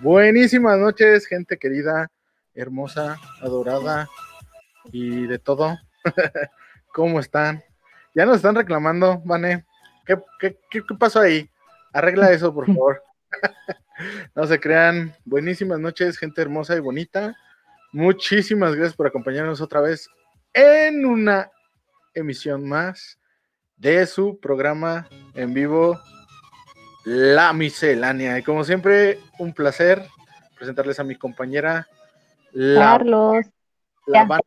Buenísimas noches, gente querida, hermosa, adorada y de todo. ¿Cómo están? Ya nos están reclamando, Vane. ¿Qué, qué, qué, qué pasó ahí? Arregla eso, por favor. no se crean. Buenísimas noches, gente hermosa y bonita. Muchísimas gracias por acompañarnos otra vez en una emisión más de su programa en vivo La Miscelánea. Y como siempre, un placer presentarles a mi compañera la, Carlos. La Vane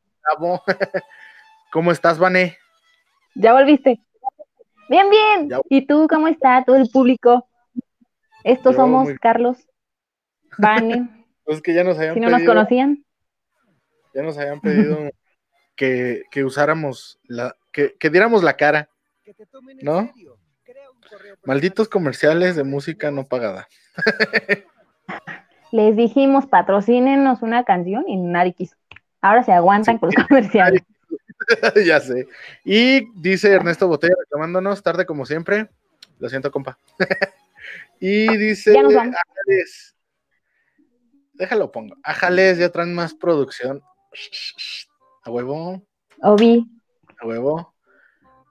¿Cómo estás, Vane? Ya volviste. Bien, bien. Ya. ¿Y tú cómo está todo el público? Estos Yo somos muy... Carlos, Vane. Pues que ya nos habían si no pedido, nos conocían. Ya nos habían pedido que, que, usáramos la, que, que diéramos la cara, ¿no? Malditos comerciales de música no pagada. Les dijimos patrocínenos una canción y nadie quiso. Ahora se aguantan sí. con los comerciales. ya sé. Y dice Ernesto Botella reclamándonos, tarde como siempre. Lo siento, compa. y dice nos. Ajales. Déjalo pongo. Ajales, ya traen más producción. A huevo. Obi. A huevo.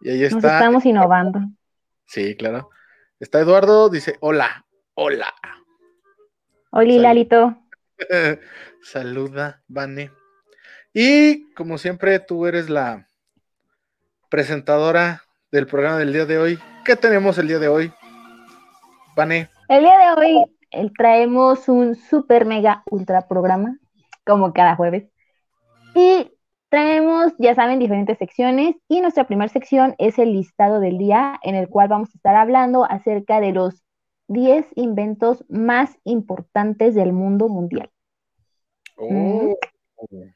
Y ahí Nos está. estamos innovando. Sí, claro. Está Eduardo, dice hola, hola. Hola, Lalito. Saluda, Vane. Y como siempre, tú eres la presentadora del programa del día de hoy. ¿Qué tenemos el día de hoy? Vane. El día de hoy eh, traemos un super mega ultra programa, como cada jueves. Y traemos, ya saben, diferentes secciones. Y nuestra primera sección es el listado del día, en el cual vamos a estar hablando acerca de los 10 inventos más importantes del mundo mundial. Oh. Mm.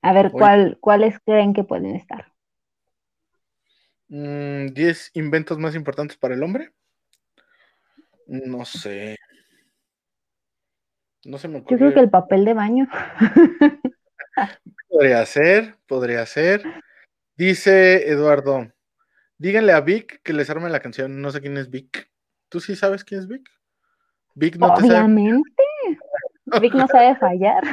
A ver, ¿cuál, ¿cuáles creen que pueden estar? Mm, ¿10 inventos más importantes para el hombre? No sé. No se me ocurre. Yo creo que el papel de baño. podría ser, podría ser. Dice Eduardo, díganle a Vic que les arme la canción. No sé quién es Vic. ¿Tú sí sabes quién es Vic? Vic no Obviamente. te sabe. Vic no sabe fallar.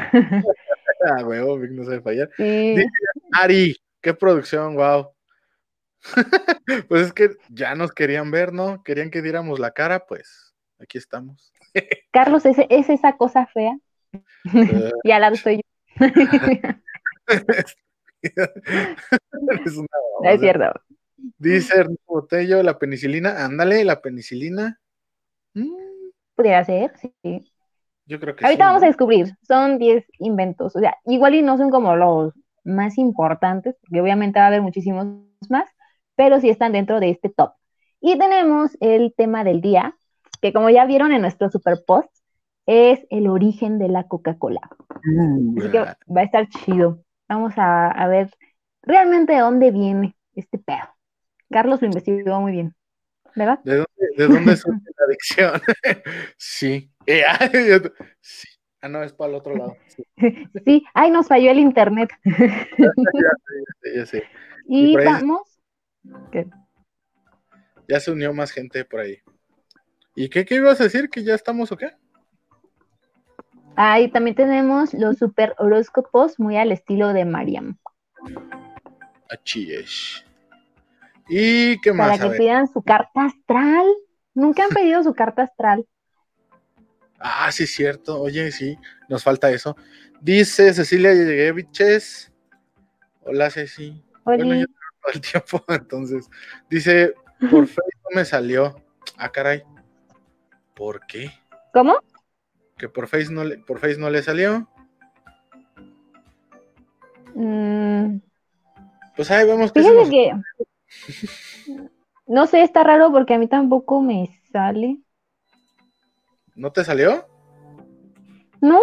Ah, huevo, Vic no sabe fallar. Sí. Dice Ari, qué producción, wow. pues es que ya nos querían ver, ¿no? Querían que diéramos la cara, pues aquí estamos. Carlos, ¿es, es esa cosa fea? Uh, ya la estoy yo. es, una no es cierto. Dice Ernesto Botello, la penicilina, ándale, la penicilina. Mm, Podría ser, sí. yo creo que Ahorita sí, vamos a descubrir, son 10 inventos, o sea, igual y no son como los más importantes, porque obviamente va a haber muchísimos más, pero sí están dentro de este top. Y tenemos el tema del día, que como ya vieron en nuestro super post, es el origen de la Coca-Cola. Así que va a estar chido. Vamos a, a ver realmente de dónde viene este pedo. Carlos lo investigó muy bien, ¿verdad? ¿De dónde, de dónde surge la adicción? sí. Eh, sí. Ah, no, es para el otro lado. Sí, Sí, ay, nos falló el internet. ya sé. Y vamos. ¿Qué? Ya se unió más gente por ahí. ¿Y qué, qué ibas a decir? ¿Que ya estamos o qué? Ahí también tenemos los super horóscopos muy al estilo de Mariam. Es. ¿Y qué Para más? A que pidan su carta astral. Nunca han pedido su carta astral. Ah, sí, es cierto. Oye, sí, nos falta eso. Dice Cecilia Yegueviches. Hola, Ceci. Bueno, Oli, yo todo el tiempo, entonces. Dice, por Facebook me salió. Ah, caray. ¿Por qué? ¿Cómo? Que por Face no le, por Face no le salió. Mm, Pues ahí vemos que fíjate nos... que. No sé, está raro porque a mí tampoco me sale. ¿No te salió? ¿No?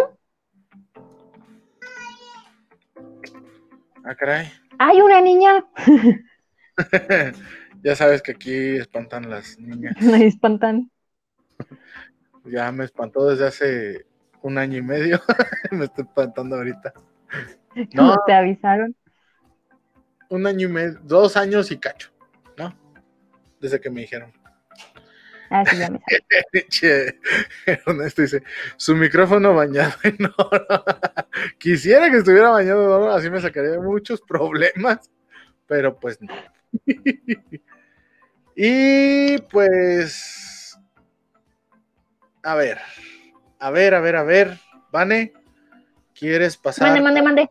Ah, caray. ¡Hay una niña! ya sabes que aquí espantan las niñas. Me espantan. Ya me espantó desde hace un año y medio. me estoy espantando ahorita. ¿Cómo No, te avisaron? un año y medio, dos años y cacho, ¿no? Desde que me dijeron. Ah, sí, ya me. Che, Ernesto dice, su micrófono bañado en oro. Quisiera que estuviera bañado en oro, así me sacaría muchos problemas, pero pues no. y pues, a ver, a ver, a ver, a ver, Vane, ¿quieres pasar Mande, mande, mande.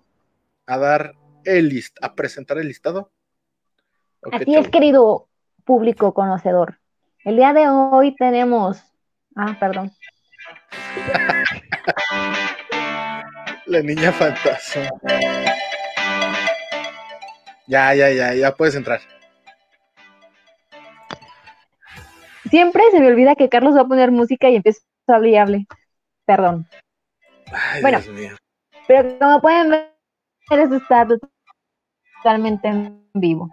a dar el list, a presentar el listado? ¿O qué Así es, show? querido público conocedor. El día de hoy tenemos. Ah, perdón. La niña fantasma. Ya, ya, ya, ya puedes entrar. Siempre se me olvida que Carlos va a poner música y empiezo Perdón. Ay, Bueno. Pero como pueden ver, esto está totalmente en vivo.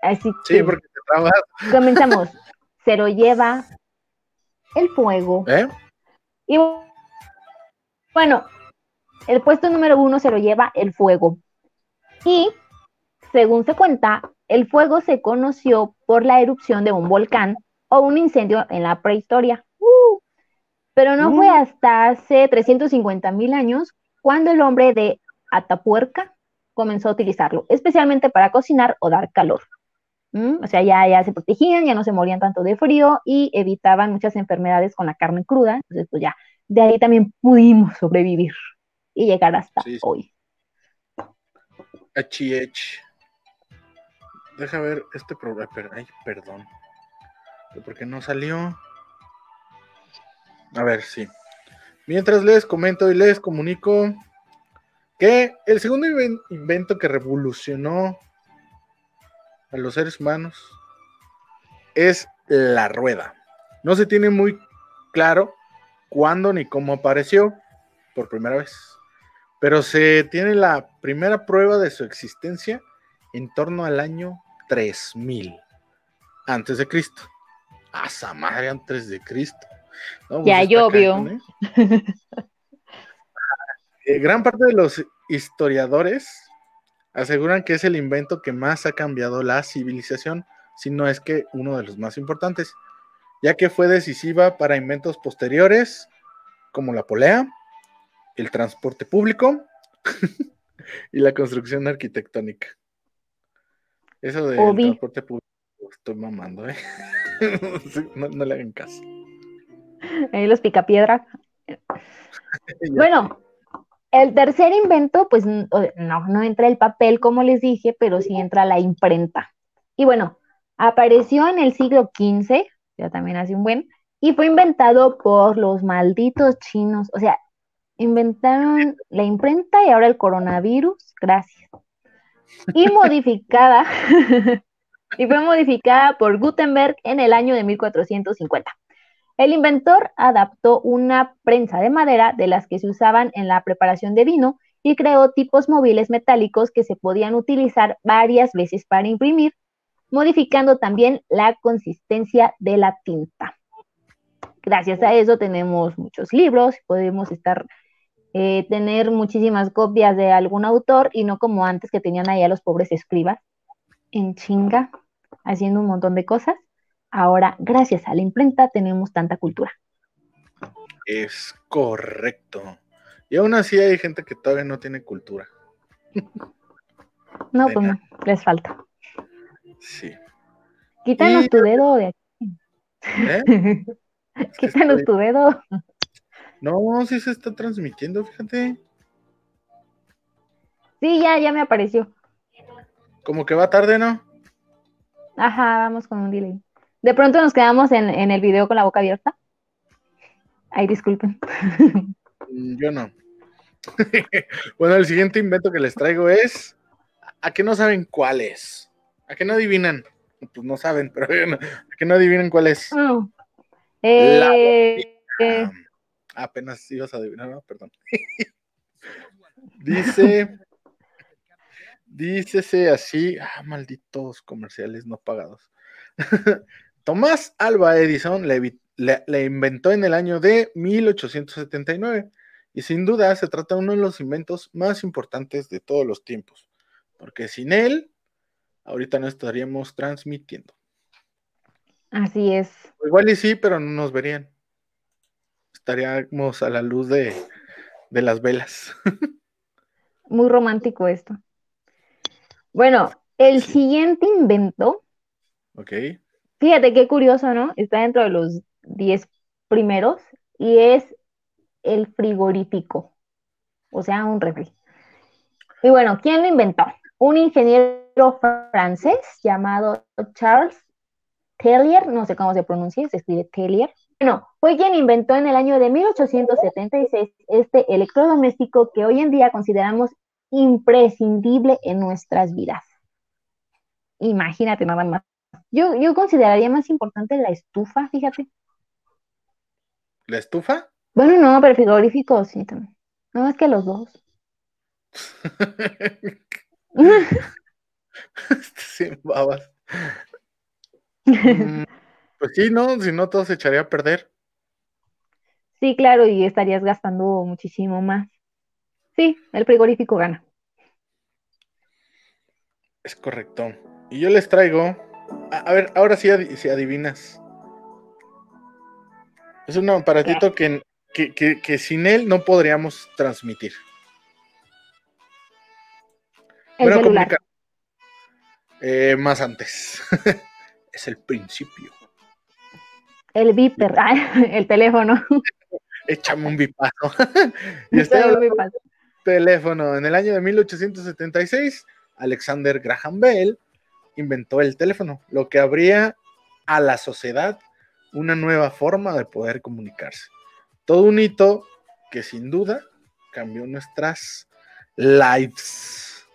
Así Sí, que porque te comenzamos. Se lo lleva el fuego. ¿eh? Y bueno, el puesto número uno se lo lleva el fuego. Y según se cuenta, el fuego se conoció por la erupción de un volcán o un incendio en la prehistoria. Pero no fue Uh. hasta hace 350 mil años cuando el hombre de Atapuerca comenzó a utilizarlo, especialmente para cocinar o dar calor. ¿Mm? O sea, ya, ya se protegían, ya no se morían tanto de frío y evitaban muchas enfermedades con la carne cruda. Entonces, pues ya, de ahí también pudimos sobrevivir y llegar hasta Sí, hoy. HH. Deja ver este programa. Ay, perdón. ¿Por qué no salió? A ver, sí. Mientras les comento y les comunico que el segundo inven- invento que revolucionó a los seres humanos es la rueda. No se tiene muy claro cuándo ni cómo apareció por primera vez, pero se tiene la primera prueba de su existencia en torno al año 3000 antes de Cristo. A esa madre antes de Cristo. No, pues Ya llovió. ¿eh? Eh, gran parte de los historiadores aseguran que es el invento que más ha cambiado la civilización, si no es que uno de los más importantes, ya que fue decisiva para inventos posteriores como la polea, el transporte público y la construcción arquitectónica. Eso Obi. transporte público, estoy mamando, ¿eh? No le hagan caso. Ahí los picapiedra. Bueno, el tercer invento, pues no, no entra el papel, como les dije, pero sí entra la imprenta. Y bueno, apareció en el siglo XV, ya también hace un buen, y fue inventado por los malditos chinos. O sea, inventaron la imprenta y ahora el coronavirus, gracias. Y modificada, y fue modificada por Gutenberg en el año de 1450. El inventor adaptó una prensa de madera de las que se usaban en la preparación de vino y creó tipos móviles metálicos que se podían utilizar varias veces para imprimir, modificando también la consistencia de la tinta. Gracias a eso tenemos muchos libros, podemos estar eh, tener muchísimas copias de algún autor y no como antes que tenían ahí a los pobres escribas en chinga haciendo un montón de cosas. Ahora, gracias a la imprenta, tenemos tanta cultura. Es correcto. Y aún así hay gente que todavía no tiene cultura. No, De pues no, les falta. Sí. Quítanos Y- tu dedo de aquí. ¿Eh? Quítanos estoy- tu dedo. No, sí se está transmitiendo, fíjate. Sí, ya, ya me apareció. Como que va tarde, ¿no? Ajá, vamos con un delay. De pronto nos quedamos en, en el video con la boca abierta. Ay, disculpen. Mm, Yo no. bueno, el siguiente invento que les traigo es. ¿A qué no saben cuál es? ¿A qué no adivinan? Pues no saben, pero ¿a qué no adivinan cuál es? Mm. Eh, eh, Ah, apenas ibas a adivinar, ¿no? Perdón. Dice. Dícese así. Ah, malditos comerciales no pagados. Tomás Alba Edison le, evi- le- le inventó en el año de 1879 y sin duda se trata de uno de los inventos más importantes de todos los tiempos, porque sin él, ahorita no estaríamos transmitiendo. Así es. Igual y sí, pero no nos verían. Estaríamos a la luz de, de las velas. Muy romántico esto. Bueno, el siguiente invento. Ok. Fíjate qué curioso, ¿no? Está dentro de los 10 primeros y es el frigorífico, o sea, un refri. Y bueno, ¿quién lo inventó? Un ingeniero francés llamado Charles Tellier, no sé cómo se pronuncia, se escribe Tellier. Bueno, fue quien inventó en el año de 1876 este electrodoméstico que hoy en día consideramos imprescindible en nuestras vidas. Imagínate nada más. Yo, yo consideraría más importante la estufa, fíjate. ¿La estufa? Bueno, no, pero frigorífico sí también. No, es que los dos. Sin babas. Mm, pues sí, ¿no? Si no, todo se echaría a perder. Sí, claro, y estarías gastando muchísimo más. Sí, el frigorífico gana. Es correcto. Y yo les traigo. A, ver, ahora sí, si adivinas. Es un aparatito que, que, sin él no podríamos transmitir. El celular. Eh, más antes. es el principio. El viper, el teléfono. Échame un bipazo. y está el teléfono. En el año de 1876, Alexander Graham Bell inventó el teléfono, lo que abría a la sociedad una nueva forma de poder comunicarse. Todo un hito que sin duda cambió nuestras lives,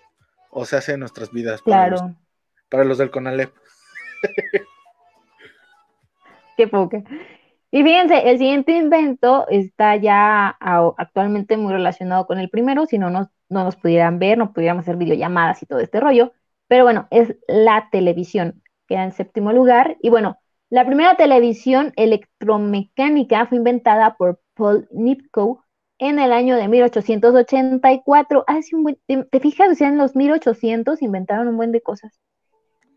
o sea, hace nuestras vidas. Para claro. Los, para los del Conalep. Qué poca. Y fíjense, el siguiente invento está ya actualmente muy relacionado con el primero, si no nos, no nos pudieran ver, no pudiéramos hacer videollamadas y todo este rollo. Pero bueno, es la televisión, queda en séptimo lugar. Y bueno, la primera televisión electromecánica fue inventada por Paul Nipkow en el año de 1884. Hace un buen, te, fijas, o sea, en los 1800 inventaron un buen de cosas.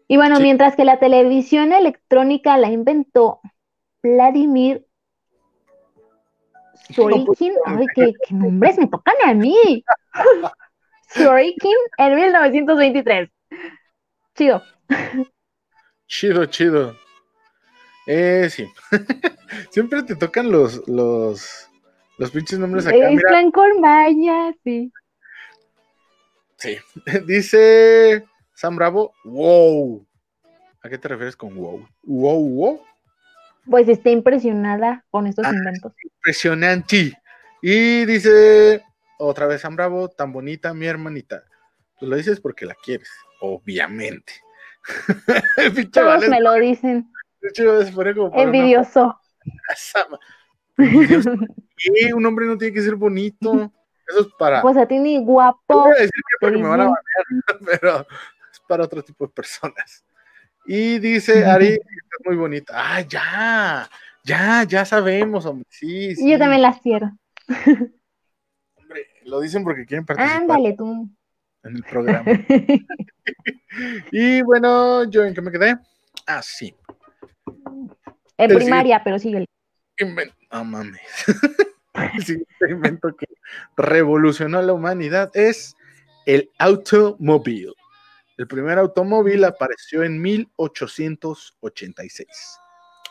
Y bueno, mientras que la televisión electrónica la inventó Vladimir Sorokin, ay, qué, qué nombres me tocan a mí. Sorokin en 1923. Chido. Chido, chido. Eh, sí. Siempre te tocan los, los, los pinches nombres acá. Es Mira. sí. Sí. Dice Sam Bravo, wow. ¿A qué te refieres con wow? Wow, wow. Pues está impresionada con estos ah, inventos. Impresionante. Y dice otra vez Sam Bravo, tan bonita mi hermanita. Tú lo dices porque la quieres, obviamente. Todos me lo dicen. Envidioso. Un hombre no tiene que ser bonito. Eso es para. Pues a ti ni guapo. me van a pero es para otro tipo de personas. Y dice Ari, es muy bonita. Ah, ya, ya, ya sabemos, hombre. Sí, sí. Yo también las quiero. Hombre, lo dicen porque quieren participar. Ándale tú. En el programa. y bueno, ¿yo en qué me quedé? Ah, sí. En primaria, pero sigue. No mames. el siguiente invento que revolucionó a la humanidad es el automóvil. El primer automóvil apareció en 1886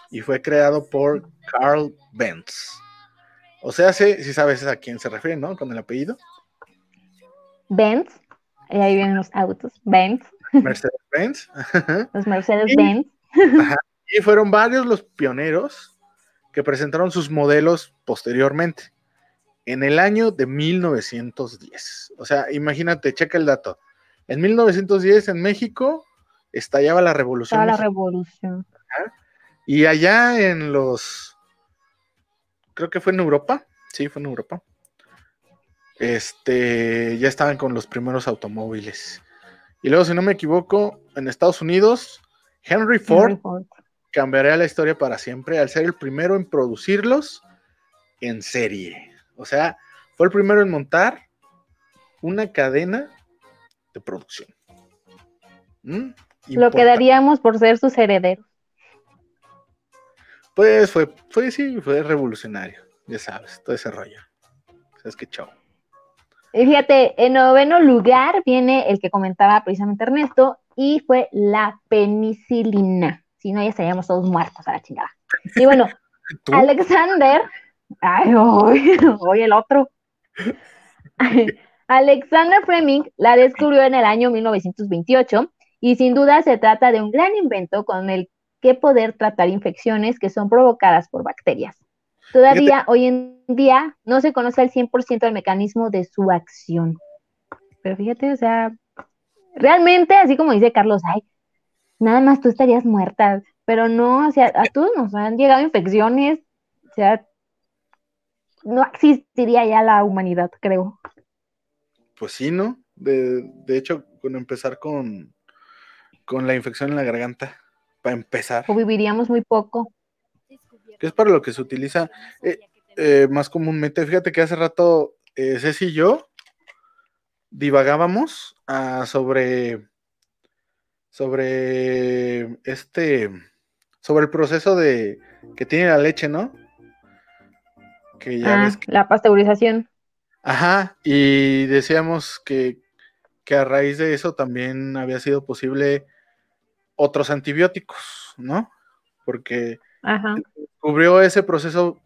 y fue creado por Carl Benz. O sea, si, si sabes a quién se refiere, ¿no? Con el apellido. Benz. Ahí vienen los autos. Benz. Mercedes-Benz. Los Mercedes-Benz. Y fueron varios los pioneros que presentaron sus modelos posteriormente, en el año de 1910. O sea, imagínate, checa el dato. En 1910 en México estallaba la revolución. la revolución. Y allá en los, creo que fue en Europa, sí, fue en Europa. Este, ya estaban con los primeros automóviles. Y luego, si no me equivoco, en Estados Unidos, Henry Ford cambiaría la historia para siempre al ser el primero en producirlos en serie. O sea, fue el primero en montar una cadena de producción. ¿Mm? Lo quedaríamos por ser sus herederos. Pues fue, fue, sí, fue revolucionario, ya sabes, todo ese rollo. ¿Sabes qué chau? Y fíjate, en noveno lugar viene el que comentaba precisamente Ernesto, y fue la penicilina. Si no, ya estaríamos todos muertos a la chingada. Y bueno, Alexander, ay, hoy, hoy el otro. Alexander Fleming la descubrió en el año 1928 y sin duda se trata de un gran invento con el que poder tratar infecciones que son provocadas por bacterias. Todavía hoy en día no se conoce al 100% el mecanismo de su acción. Pero fíjate, o sea, realmente, así como dice Carlos, ay, nada más tú estarías muerta, pero no, o sea, a todos nos han llegado infecciones, o sea, no existiría ya la humanidad, creo. Pues sí, ¿no? De, hecho, con empezar con, con la infección en la garganta, para empezar. O viviríamos muy poco. Que es para lo que se utiliza eh, eh, más comúnmente. Fíjate que hace rato eh, Ceci y yo divagábamos ah, sobre sobre este sobre el proceso de que tiene la leche, ¿no? Que ya ah, la pasteurización. Ajá, y decíamos que, a raíz de eso también había sido posible otros antibióticos, ¿no? Porque cubrió ese proceso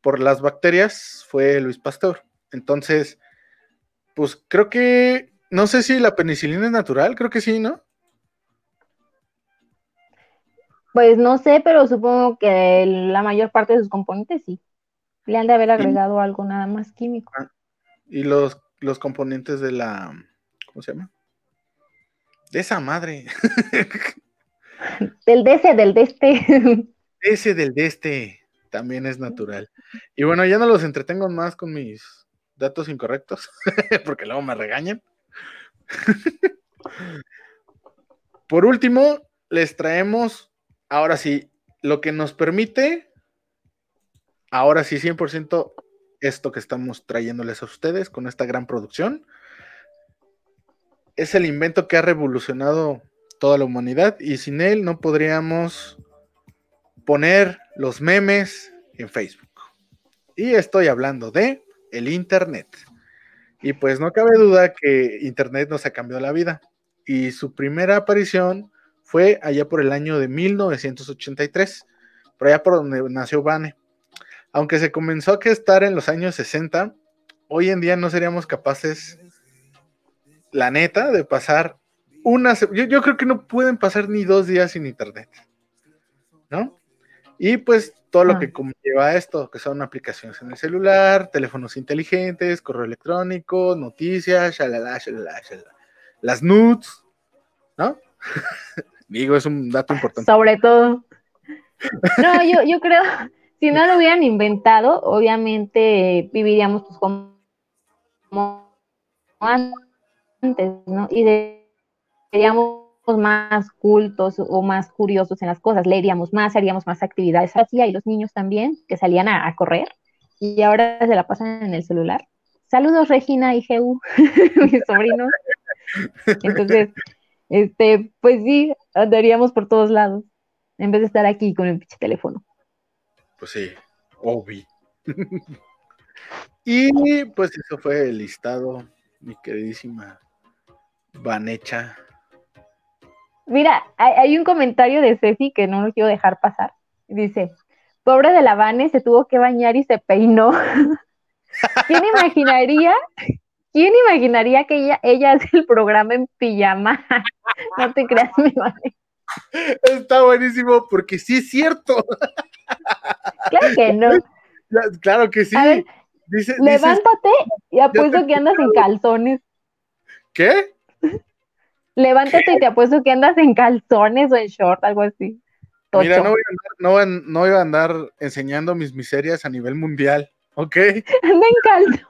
por las bacterias fue Luis Pasteur. Entonces, pues creo que, no sé si la penicilina es natural, creo que sí, ¿no? Pues no sé, pero supongo que la mayor parte de sus componentes sí. Le han de haber agregado algo nada más químico. Ah, y los, los componentes de la. ¿Cómo se llama? De esa madre. del de ese, del de este. Ese del de este también es natural. Y bueno, ya no los entretengo más con mis datos incorrectos, porque luego me regañan. Por último, les traemos, ahora sí, lo que nos permite ahora sí, 100% esto que estamos trayéndoles a ustedes con esta gran producción. Es el invento que ha revolucionado toda la humanidad y sin él no podríamos poner los memes en Facebook. Y estoy hablando de el Internet. Y pues no cabe duda que Internet nos ha cambiado la vida. Y su primera aparición fue allá por el año de 1983, por allá por donde nació Vane aunque se comenzó a estar en los años 60, hoy en día no seríamos capaces, la neta, de pasar una... Yo, yo creo que no pueden pasar ni dos días sin internet, ¿no? Y pues todo lo ah. que conlleva esto, que son aplicaciones en el celular, teléfonos inteligentes, correo electrónico, noticias, shalala, shalala, shalala. las nudes, ¿no? Digo, es un dato importante. Sobre todo. No, yo, yo creo, si no lo hubieran inventado, obviamente viviríamos pues, como antes, ¿no? Y seríamos más cultos o más curiosos en las cosas, leeríamos más, haríamos más actividades así, y los niños también que salían a, correr y ahora se la pasan en el celular. Saludos Regina y Geu, mis sobrinos. Entonces, este, pues sí, andaríamos por todos lados, en vez de estar aquí con el pinche teléfono. Pues sí, Obi. y pues eso fue el listado, mi queridísima Vanecha. Mira, hay, un comentario de Ceci que no lo quiero dejar pasar. Dice, pobre de la Vane, se tuvo que bañar y se peinó. ¿Quién imaginaría? ¿Quién imaginaría que ella, ella hace el programa en pijama? no te creas, mi Vane. Está buenísimo porque sí es cierto. Claro que no. Claro que sí. levántate y apuesto que andas en calzones. ¿Qué? Levántate y te apuesto que andas en calzones o en short, algo así. Mira, no voy, a andar, no, a andar enseñando mis miserias a nivel mundial, ¿ok? Anda en calzones.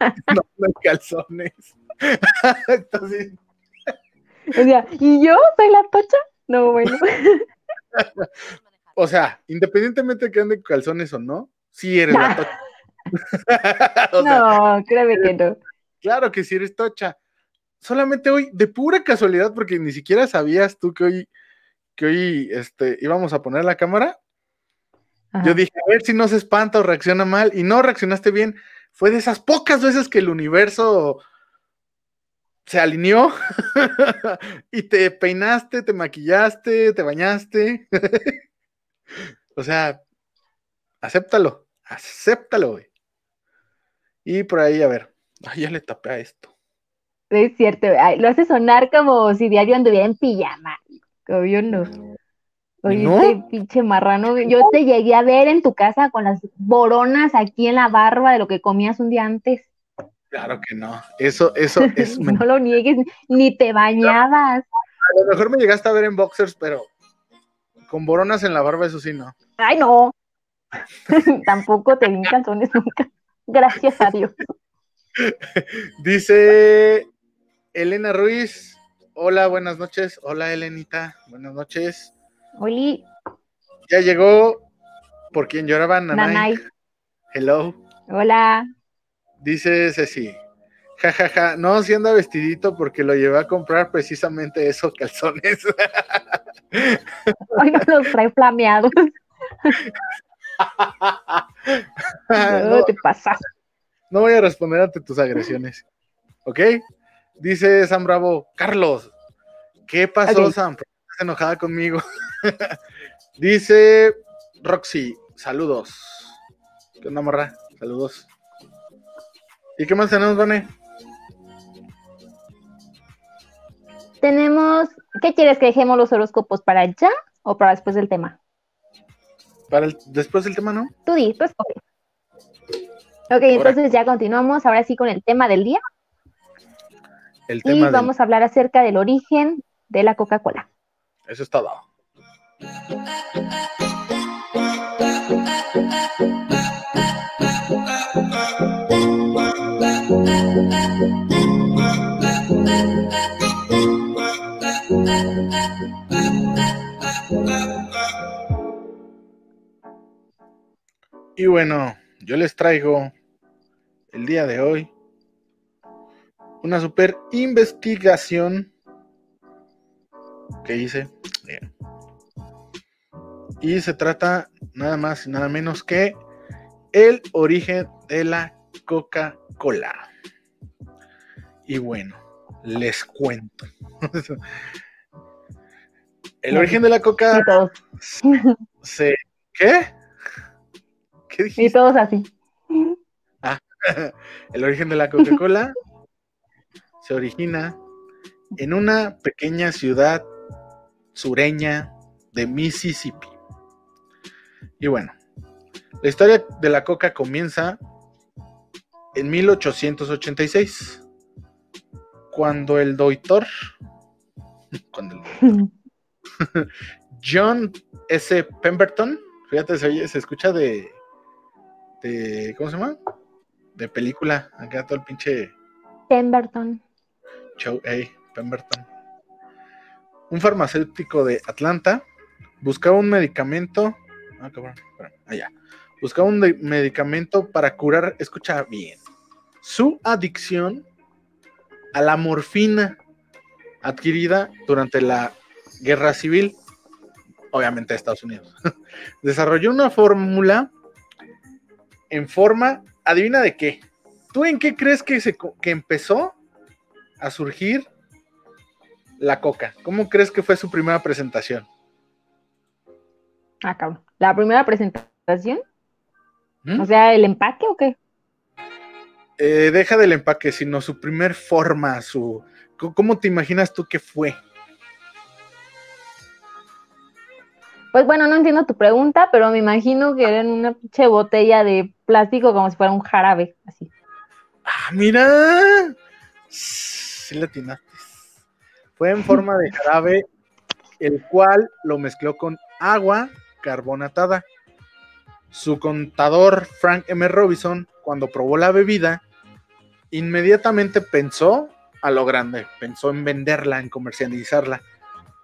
no, no en calzones. Entonces... O sea, ¿y yo soy la tocha? No, bueno. o sea, independientemente de que ande calzones o no, sí eres la tocha. no, créeme que no. Claro que sí eres tocha. Solamente hoy, de pura casualidad, porque ni siquiera sabías tú que hoy, que hoy este, íbamos a poner la cámara, Yo dije, a ver si no se espanta o reacciona mal, y no reaccionaste bien. Fue de esas pocas veces que el universo se alineó y te peinaste, te maquillaste, te bañaste. o sea, acéptalo, acéptalo, güey. Y por ahí, a ver, ay, ya le tapé a esto. Es cierto, lo hace sonar como si diario anduviera en pijama. Obvio no. Oye, este pinche marrano, yo te llegué a ver en tu casa con las boronas aquí en la barba de lo que comías un día antes. Claro que no. Eso, eso es. no lo niegues, ni te bañabas. A lo mejor me llegaste a ver en boxers, pero con boronas en la barba, eso sí, no. Ay, no. Tampoco te vi en calzones nunca. Gracias a Dios. Dice Elena Ruiz. Hola, buenas noches. Hola, Elenita. Buenas noches. Oli. Ya llegó por quien lloraba Nanay. Hello. Hola. Dice Ceci. Ja, ja, ja. No, si anda vestidito porque lo llevé a comprar precisamente esos calzones. Hoy no los trae flameados. no, te pasas. No voy a responder ante tus agresiones. ¿Ok? Dice Sam Bravo, Carlos, ¿qué pasó, Sam? ¿Estás enojada conmigo? Dice Roxy, saludos. ¿Qué onda, morra? Saludos. ¿Y qué más tenemos, Vane? Tenemos, ¿qué quieres que dejemos los horóscopos para ya o para después del tema? Para después del tema, ¿no? Tú di, pues ok. Ok, entonces ya continuamos, ahora sí con el tema del día. El tema y vamos a hablar acerca del origen de la Coca-Cola. Eso está dado. Y bueno, yo les traigo el día de hoy una super investigación que hice. Y se trata nada más y nada menos que el origen de la Coca-Cola. Y bueno, les cuento. el origen de la Coca se, ¿qué? ¿Qué dijiste? Y todos así. Ah, el origen de la Coca-Cola se origina en una pequeña ciudad sureña de Mississippi. Y bueno, la historia de la coca comienza en 1886, cuando el doctor, cuando el John S. Pemberton, fíjate, se, se escucha de, de, ¿cómo se llama? De película, acá todo el pinche... Pemberton. Show, hey, Pemberton. Un farmacéutico de Atlanta buscaba un medicamento Ah, cabrón. Allá. Buscaba un medicamento para curar, escucha bien, su adicción a la morfina adquirida durante la guerra civil, obviamente de Estados Unidos. Desarrolló una fórmula en forma, adivina de qué. ¿Tú en qué crees que, se, que empezó a surgir la coca? ¿Cómo crees que fue su primera presentación? Ah, cabrón. ¿La primera presentación? ¿Mm? O sea, ¿el empaque o qué? Eh, deja del empaque, sino su primer forma, su... ¿Cómo te imaginas tú que fue? Pues bueno, no entiendo tu pregunta, pero me imagino que era en una pinche botella de plástico como si fuera un jarabe, así. Ah, mira. Sí. Fue en forma de jarabe, el cual lo mezcló con agua carbonatada. Su contador, Frank M. Robinson, cuando probó la bebida, inmediatamente pensó a lo grande, pensó en venderla, en comercializarla.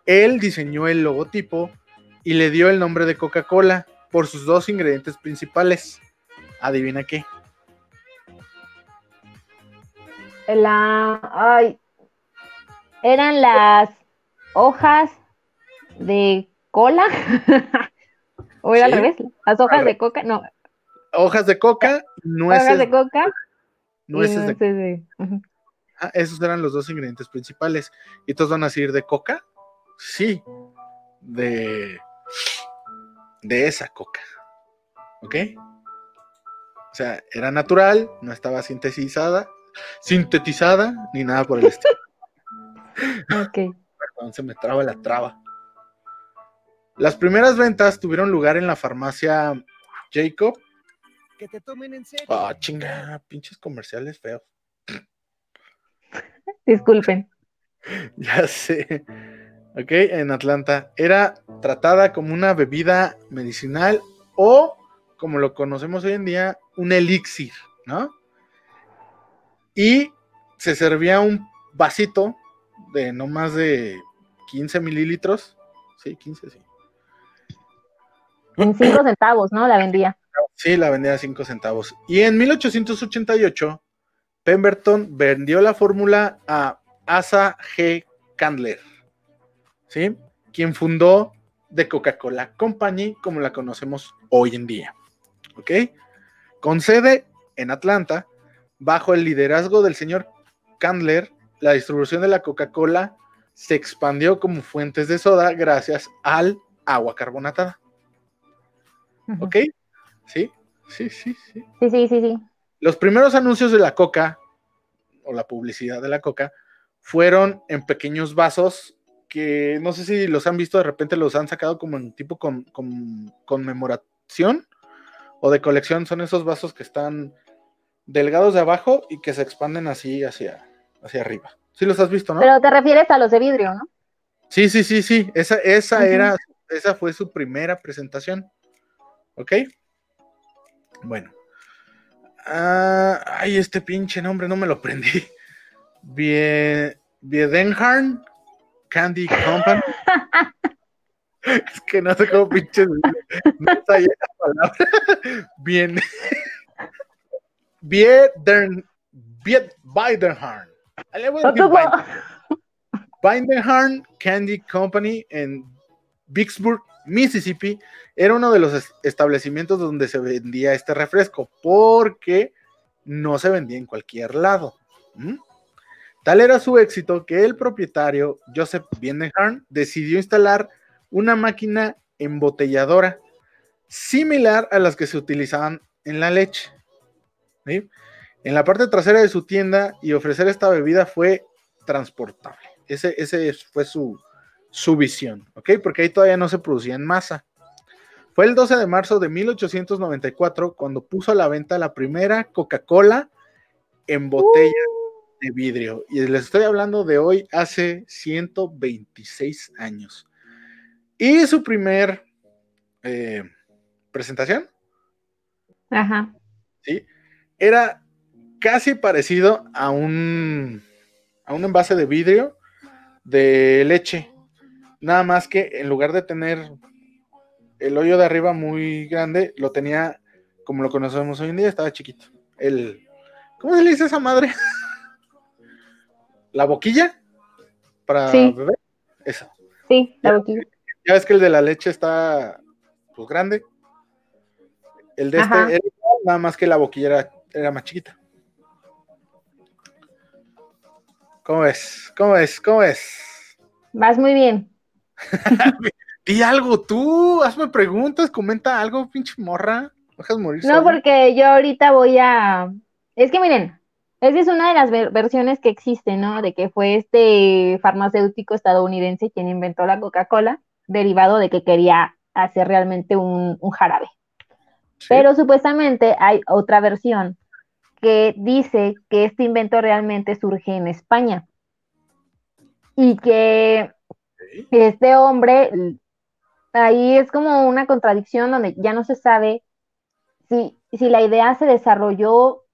Él diseñó el logotipo y le dio el nombre de Coca-Cola por sus dos ingredientes principales. Adivina qué. La, ay, eran las hojas de cola. ¿O era al revés? Las hojas de coca, no. Hojas de coca, nueces. Hojas de coca. Nueces de nueces de- ujú. Ah, esos eran los dos ingredientes principales. ¿Y todos van a decir de coca? Sí, de, de esa coca. ¿Ok? O sea, era natural, no estaba sintetizada, sintetizada, ni nada por el estilo. Ok. Perdón, se me traba la traba. Las primeras ventas tuvieron lugar en la farmacia Jacob. Que te tomen en serio. Ah, chinga, pinches comerciales feos. Disculpen. Ya sé. Ok, en Atlanta. Era tratada como una bebida medicinal o, como lo conocemos hoy en día, un elixir, ¿no? Y se servía un vasito de no más de 15 mililitros. Sí, 15, sí. En cinco centavos, ¿no? La vendía. Sí, la vendía a 5 centavos. Y en 1888, Pemberton vendió la fórmula a Asa G. Candler, ¿sí? Quien fundó The Coca-Cola Company como la conocemos hoy en día. ¿Ok? Con sede en Atlanta, bajo el liderazgo del señor Candler, la distribución de la Coca-Cola se expandió como fuentes de soda gracias al agua carbonatada. ¿Ok? Sí, sí, sí, sí. Sí, sí, sí, sí. Los primeros anuncios de la coca, o la publicidad de la coca, fueron en pequeños vasos que no sé si los han visto, de repente los han sacado como en tipo con, con- conmemoración o de colección. Son esos vasos que están delgados de abajo y que se expanden así hacia, hacia arriba. Sí los has visto, ¿no? Pero te refieres a los de vidrio, ¿no? Sí, sí, sí, sí. Esa, esa era, esa fue su primera presentación. ¿Ok? Bueno. Ah, ay, este pinche nombre no me lo prendí. Bien, Biedenharn Candy Company. es que no sé cómo pinche. No está ahí la palabra. Bien. Biedern. Bied, Candy Company en Vicksburg, Mississippi, era uno de los es- establecimientos donde se vendía este refresco, porque no se vendía en cualquier lado. Tal era su éxito que el propietario, Joseph Bindenham, decidió instalar una máquina embotelladora similar a las que se utilizaban en la leche. ¿Sí? En la parte trasera de su tienda y ofrecer esta bebida fue transportable. Ese, ese fue su, su visión, ¿ok? Porque ahí todavía no se producía en masa. Fue el 12 de marzo de 1894 cuando puso a la venta la primera Coca-Cola en botella de vidrio. Y les estoy hablando de hoy hace 126 años. Y su primer eh, presentación Ajá. ¿sí? Era casi parecido a un, a un envase de vidrio de leche. Nada más que en lugar de tener el hoyo de arriba muy grande, lo tenía como lo conocemos hoy en día, estaba chiquito. El, ¿Cómo se le dice a esa madre? ¿La boquilla? Para Sí. beber. Esa. Sí, la boquilla. Ya ves que el de la leche está pues grande. El de Ajá. este era nada más que la boquilla era, era más chiquita. ¿Cómo ves? ¿Cómo ves? ¿Cómo ves? Vas muy bien. Di algo tú, hazme preguntas, comenta algo, pinche morra. Dejas morir. No, porque yo ahorita voy a... Es que miren, esa es una de las ver- versiones que existen, ¿no? De que fue este farmacéutico estadounidense quien inventó la Coca-Cola, derivado de que quería hacer realmente un, un jarabe. Sí. Pero supuestamente hay otra versión que dice que este invento realmente surge en España y que este hombre, ahí es como una contradicción donde ya no se sabe si, si la idea se desarrolló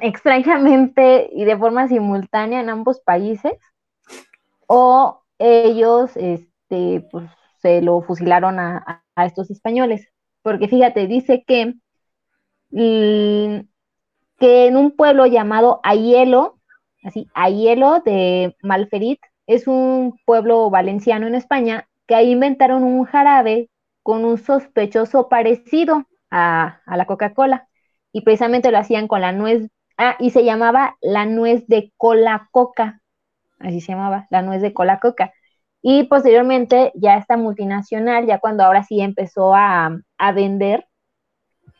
extrañamente y de forma simultánea en ambos países o ellos este, pues, se lo fusilaron a estos españoles. Porque fíjate, dice que, mm, que en un pueblo llamado Aielo, así, Aielo de Malferit, es un pueblo valenciano en España, que ahí inventaron un jarabe con un sospechoso parecido a, a la Coca-Cola. Y precisamente lo hacían con la nuez, ah, y se llamaba la nuez de cola coca, así se llamaba, la nuez de cola coca. Y posteriormente ya esta multinacional, ya cuando ahora sí empezó a, a vender,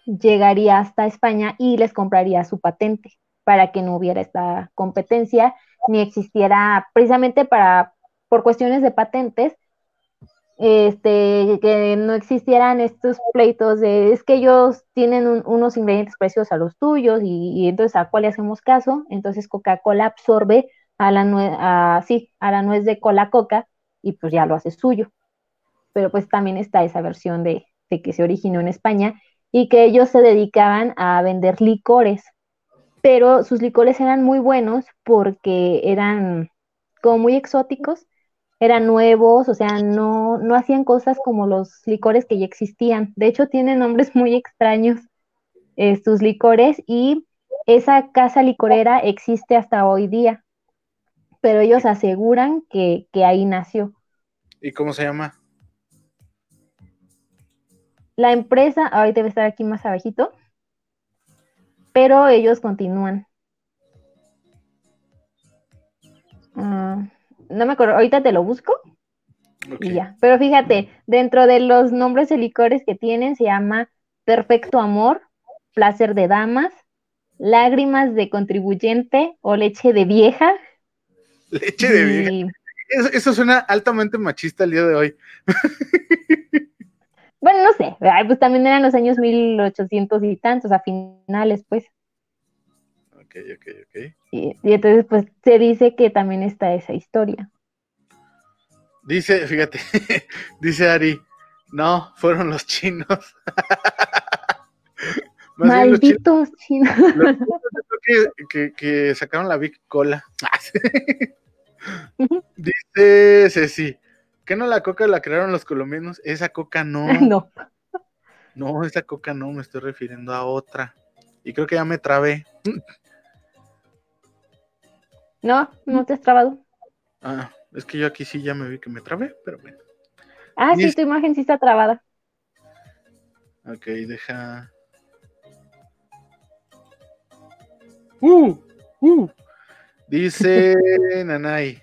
llegaría hasta España y les compraría su patente para que no hubiera esta competencia ni existiera precisamente para por cuestiones de patentes este que no existieran estos pleitos de es que ellos tienen unos ingredientes preciosos a los tuyos y, entonces a cuál le hacemos caso entonces Coca-Cola absorbe a la nuez a, sí, a la nuez de cola coca y pues ya lo hace suyo pero pues también está esa versión de, de que se originó en España y que ellos se dedicaban a vender licores, pero sus licores eran muy buenos porque eran como muy exóticos, eran nuevos, o sea, no, no hacían cosas como los licores que ya existían. De hecho, tienen nombres muy extraños eh, sus licores y esa casa licorera existe hasta hoy día, pero ellos aseguran que, que ahí nació. ¿Y cómo se llama? La empresa, ahorita debe estar aquí más abajito, pero ellos continúan. Ah, no me acuerdo, ahorita te lo busco. Y ya. Pero fíjate, dentro de los nombres de licores que tienen se llama Perfecto Amor, Placer de Damas, Lágrimas de Contribuyente o Leche de Vieja. Leche de Vieja. Eso, eso, suena altamente machista el día de hoy. Bueno, no sé, pues también eran los años 1800 y tantos, a finales, pues. Ok, ok, ok. Y, entonces, pues, se dice que también está esa historia. Dice, fíjate, dice Ari, no, fueron los chinos. Malditos chinos. que, que, sacaron la Big Cola. Dice Ceci, ¿Qué no la coca la crearon los colombianos? Esa coca no. No. No, esa coca no, me estoy refiriendo a otra. Y creo que ya me trabé. No, no te has trabado. Ah, es que yo aquí sí ya me vi que me trabé, pero bueno. Ah, sí, tu imagen sí está trabada. Ok, deja. Uh, uh. Dice Nanay.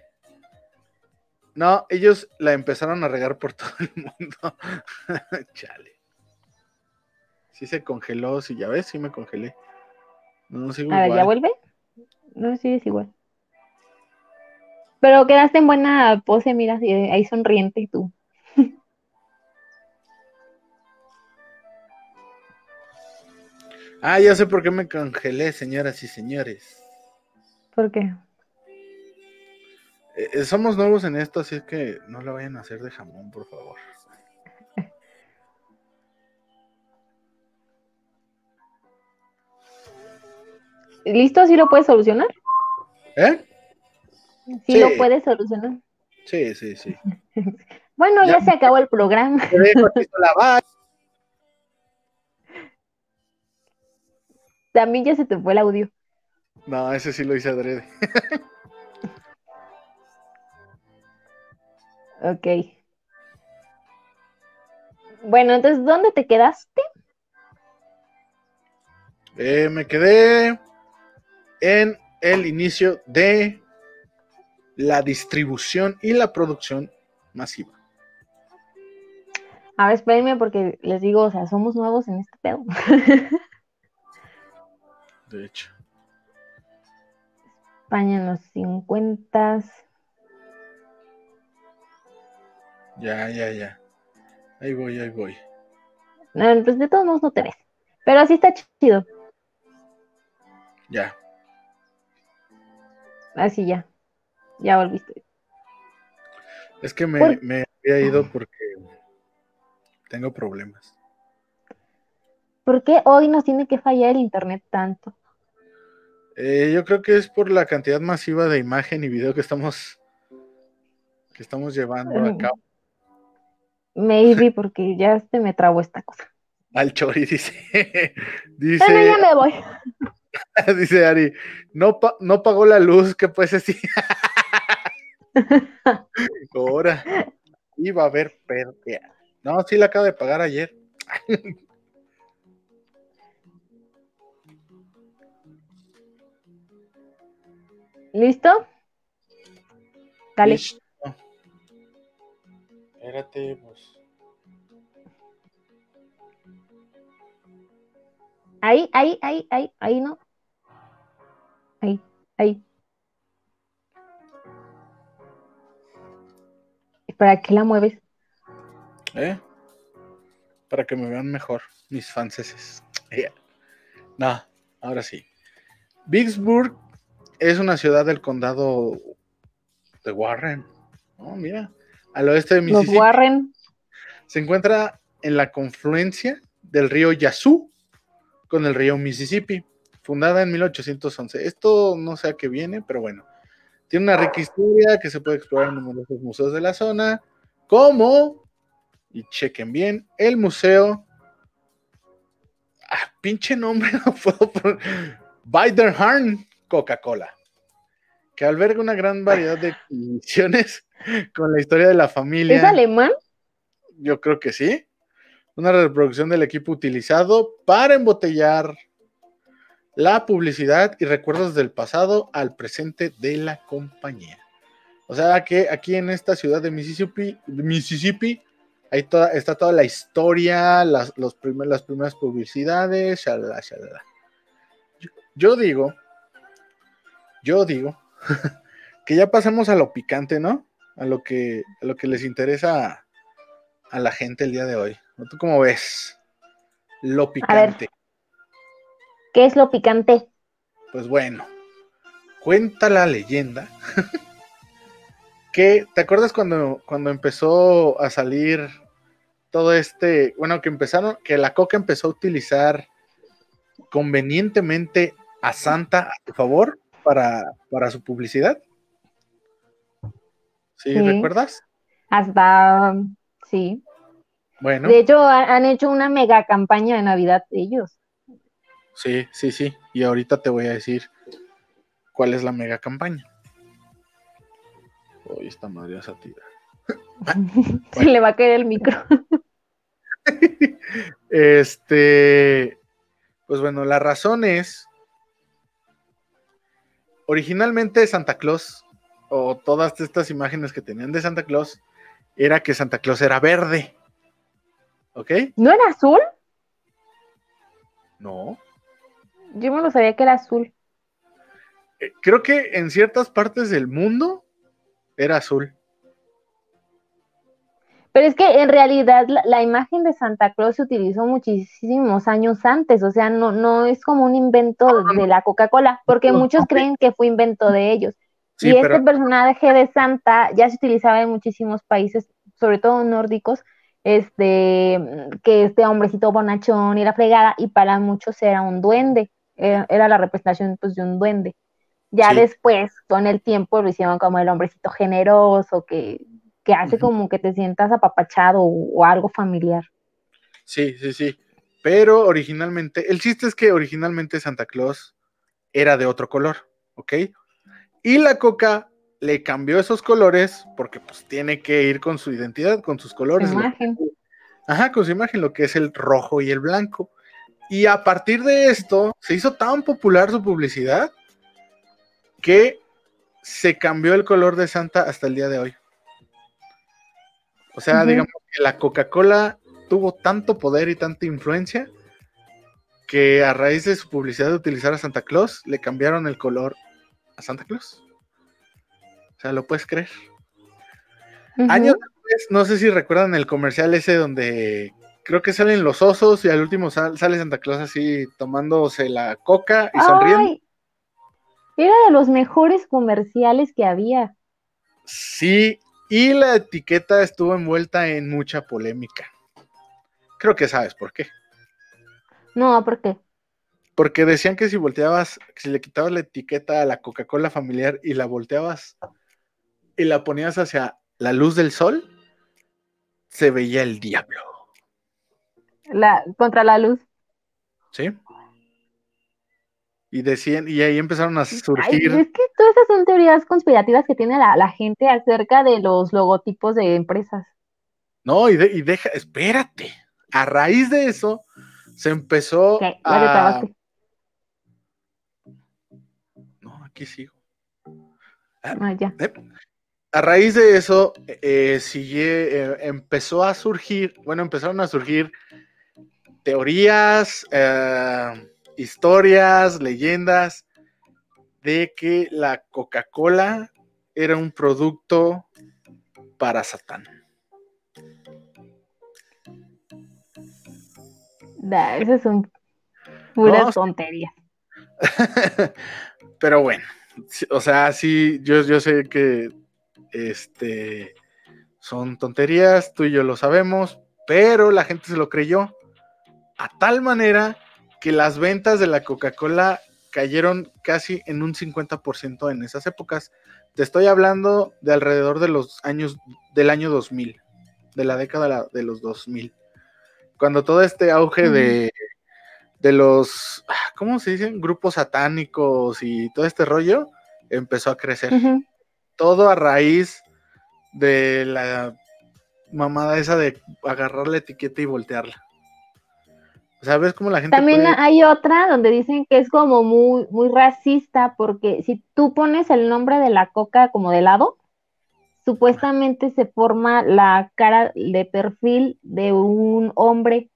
No, ellos la empezaron a regar por todo el mundo. Chale. Sí se congeló, sí, ya ves, sí me congelé. No, sigo a ¿ya vuelve? No, sí, es igual. Pero quedaste en buena pose, mira, ahí sonriente y tú. ah, ya sé por qué me congelé, señoras y señores. ¿Por qué? Eh, somos nuevos en esto, así es que no lo vayan a hacer de jamón, por favor. ¿Listo? ¿Sí lo puedes solucionar? ¿Eh? ¿Sí, lo puedes solucionar? Sí, sí, sí. bueno, ya, se acabó el programa. También ya se te fue el audio. No, ese sí lo hice adrede. Ok. Bueno, entonces, ¿dónde te quedaste? Eh, me quedé en el inicio de la distribución y la producción masiva. A ver, espérenme porque les digo, o sea, somos nuevos en este pedo. de hecho. España en los 50 Ya, ya, ya. Ahí voy, ahí voy. No, pues de todos modos no te ves. Pero así está chido. Ya. Así ya. Ya volviste. Es que me, me había ido porque tengo problemas. ¿Por qué hoy nos tiene que fallar el internet tanto? Eh, yo creo que es por la cantidad masiva de imagen y video que estamos que estamos llevando a cabo. Maybe porque ya se me trabó esta cosa. Al Chori dice. dice bueno, ya me voy. dice Ari, no, no pagó la luz, que pues así. Ahora iba a haber pérdida. No, sí la acabo de pagar ayer. ¿Listo? Dale. Listo. Espérate, pues. Ahí, ahí, ahí, ahí, ahí no. Ahí, ahí. ¿Y ¿Para qué la mueves? ¿Eh? Para que me vean mejor, mis franceses. No, ahora sí. Vicksburg es una ciudad del condado de Warren. Oh, mira, al oeste de Los Mississippi. Warren. Se encuentra en la confluencia del río Yazoo con el río Mississippi, fundada en 1811. Esto no sé a qué viene, pero bueno. Tiene una rica historia que se puede explorar en numerosos museos de la zona, como, y chequen bien, el museo. Ah, pinche nombre, no puedo poner. Biderhorn Coca-Cola, que alberga una gran variedad de exhibiciones con la historia de la familia. ¿Es alemán? Yo creo que sí. Una reproducción del equipo utilizado para embotellar la publicidad y recuerdos del pasado al presente de la compañía. O sea que aquí en esta ciudad de Mississippi, Mississippi ahí toda, está toda la historia, las, los primer- las primeras publicidades, shalala, shalala. Yo, yo digo, yo digo que ya pasemos a lo picante, ¿no? A lo que, a lo que les interesa a, a la gente el día de hoy. ¿Tú cómo ves? Lo picante. ¿Qué es lo picante? Pues bueno, cuenta la leyenda que, ¿te acuerdas cuando, cuando empezó a salir todo este, bueno, que empezaron, que la coca empezó a utilizar convenientemente a Santa a su favor para, para su publicidad? ¿Sí, Sí. recuerdas? Hasta, sí. Bueno, De hecho, ha- han hecho una mega campaña de Navidad ellos. sí, sí, sí. Y ahorita te voy a decir cuál es la mega campaña. Hoy esta madre esa tira. Se le va a caer el micro. Este, pues bueno, la razón es, originalmente Santa Claus, o todas estas imágenes que tenían de Santa Claus, era que Santa Claus era verde. ¿Ok? ¿No era azul? No. Yo me lo sabía que era azul. Eh, Creo que en ciertas partes del mundo era azul. Pero es que en realidad la, la imagen de Santa Claus se utilizó muchísimos años antes, o sea, no, no es como un invento de la Coca-Cola, porque No, muchos creen que fue invento de ellos. Sí, y pero este personaje de Santa ya se utilizaba en muchísimos países, sobre todo nórdicos, este, que este hombrecito bonachón y la fregada, y para muchos era un duende, era, era la representación pues, de un duende. Ya Sí. después, con el tiempo, lo hicieron como el hombrecito generoso, que, que hace como que te sientas apapachado o, o algo familiar. Sí, sí, sí. Pero originalmente, el chiste es que originalmente Santa Claus era de otro color, ¿ok? Y la coca le cambió esos colores porque pues tiene que ir con su identidad, con sus colores. lo- Imagen. Ajá, con su imagen, lo que es el rojo y el blanco. Y a partir de esto, se hizo tan popular su publicidad que se cambió el color de Santa hasta el día de hoy. O sea, digamos que la Coca-Cola tuvo tanto poder y tanta influencia que a raíz de su publicidad de utilizar a Santa Claus, le cambiaron el color a Santa Claus. O sea, ¿lo puedes creer? Años después, no sé si recuerdan el comercial ese donde creo que salen los osos y al último sal- sale Santa Claus así tomándose la coca y sonriendo. Ay, era de los mejores comerciales que había. Sí, y la etiqueta estuvo envuelta en mucha polémica. Creo que sabes por qué. No, ¿por qué? Porque decían que si volteabas, si le quitabas la etiqueta a la Coca-Cola familiar y la volteabas y la ponías hacia la luz del sol, se veía el diablo. La, contra la luz. ¿Sí? Y decían, y ahí empezaron a Ay, surgir. es que todas esas son teorías conspirativas que tiene la, la gente acerca de los logotipos de empresas. No, y, de- y deja, espérate. A raíz de eso, se empezó ¿Qué? ¿Ya te a. No, aquí sigo. Ah, ya. Eh, A raíz de eso, eh, sigue- eh, empezó a surgir, bueno, empezaron a surgir teorías, eh, historias, leyendas de que la Coca-Cola era un producto para Satán. Son puras No, sí. tonterías. Pero bueno, o sea, sí, yo, yo sé que este son tonterías, tú y yo lo sabemos, pero la gente se lo creyó a tal manera que las ventas de la Coca-Cola cayeron casi en un 50% en esas épocas. Te estoy hablando de alrededor de los años del año 2000, de la década de los 2000. Cuando todo este auge de, de los, ah, ¿cómo se dicen? Grupos satánicos y todo este rollo empezó a crecer. Todo a raíz de la mamada esa de agarrar la etiqueta y voltearla. O sea, ves cómo la gente También puede- hay otra donde dicen que es como muy, muy racista porque si tú pones el nombre de la coca como de lado, supuestamente se forma la cara de perfil de un hombre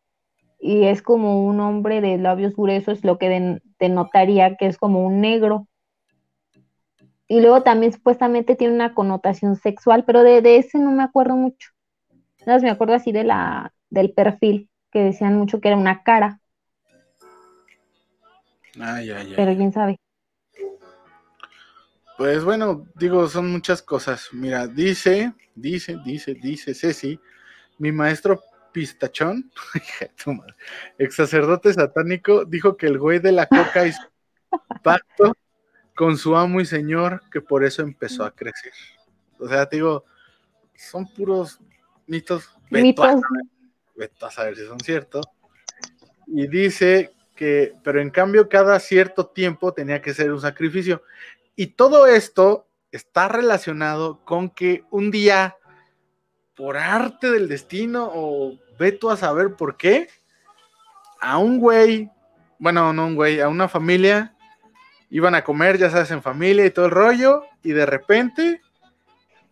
y es como un hombre de labios gruesos, lo que den- denotaría que es como un negro. Y luego también supuestamente tiene una connotación sexual, pero de, de ese no me acuerdo mucho. Nada más me acuerdo así de la, del perfil, que decían mucho que era una cara, Ay, ay, ay. pero quién sabe. Pues bueno, digo, son muchas cosas. Mira, dice, dice, dice, dice Ceci, mi maestro pistachón, ex sacerdote satánico, dijo que el güey de la coca hizo pacto con su amo y señor, que por eso empezó a crecer. O sea, te digo, son puros mitos. Mitos. Vete a saber si son ciertos. Y dice que, pero en cambio cada cierto tiempo tenía que ser un sacrificio. Y todo esto está relacionado con que un día, por arte del destino, o veto a saber por qué, a un güey, bueno, no un güey, a una familia, iban a comer, ya sabes, en familia y todo el rollo, y de repente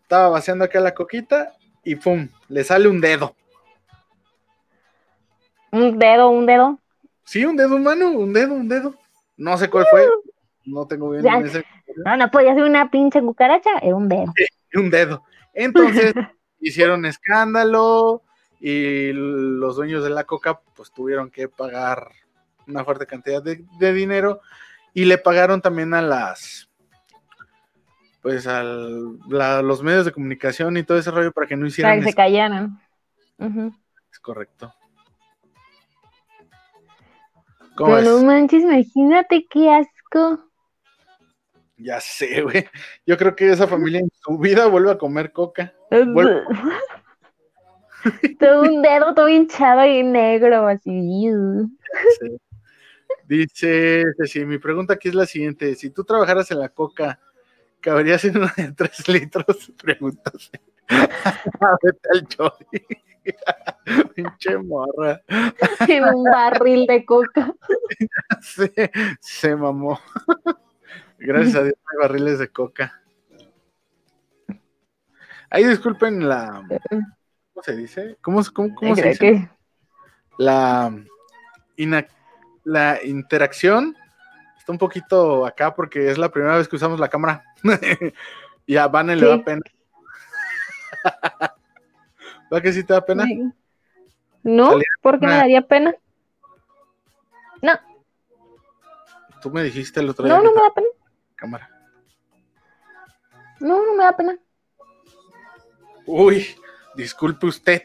estaba vaciando acá la coquita y ¡pum! Le sale un dedo. Un dedo, un dedo. Sí, un dedo humano, un dedo, un dedo. No sé cuál fue. No tengo bien Ya. ese. No, no podía ser una pinche cucaracha, era un dedo. Un dedo. Entonces hicieron escándalo y los dueños de la coca pues tuvieron que pagar una fuerte cantidad de, de dinero y le pagaron también a las pues a los medios de comunicación y todo ese rollo para que no Para hicieran que se callaran. Es correcto. ¿Cómo Pero no manches, imagínate qué asco. Ya sé, güey. Yo creo que esa familia en su vida vuelve a comer coca. Bueno. todo un dedo todo hinchado y negro, así. Dice, sí, mi pregunta aquí es la siguiente. Si tú trabajaras en la coca, ¿caberías en una de tres litros? Pregúntase. Vete al Joy. Pinche morra. En un barril de coca. Se, se mamó. Gracias a Dios hay barriles de coca. Ahí disculpen la... ¿Cómo se dice? ¿Cómo, cómo, cómo se dice? que- la, ina- la interacción está un poquito acá porque es la primera vez que usamos la cámara. y a Vane le da pena. ¿Va que sí te da pena? ¿No? Salía ¿Por qué me una- daría pena? No, Tú me dijiste el otro día no, no me da pena. cámara. No, no me da pena. Uy, disculpe usted.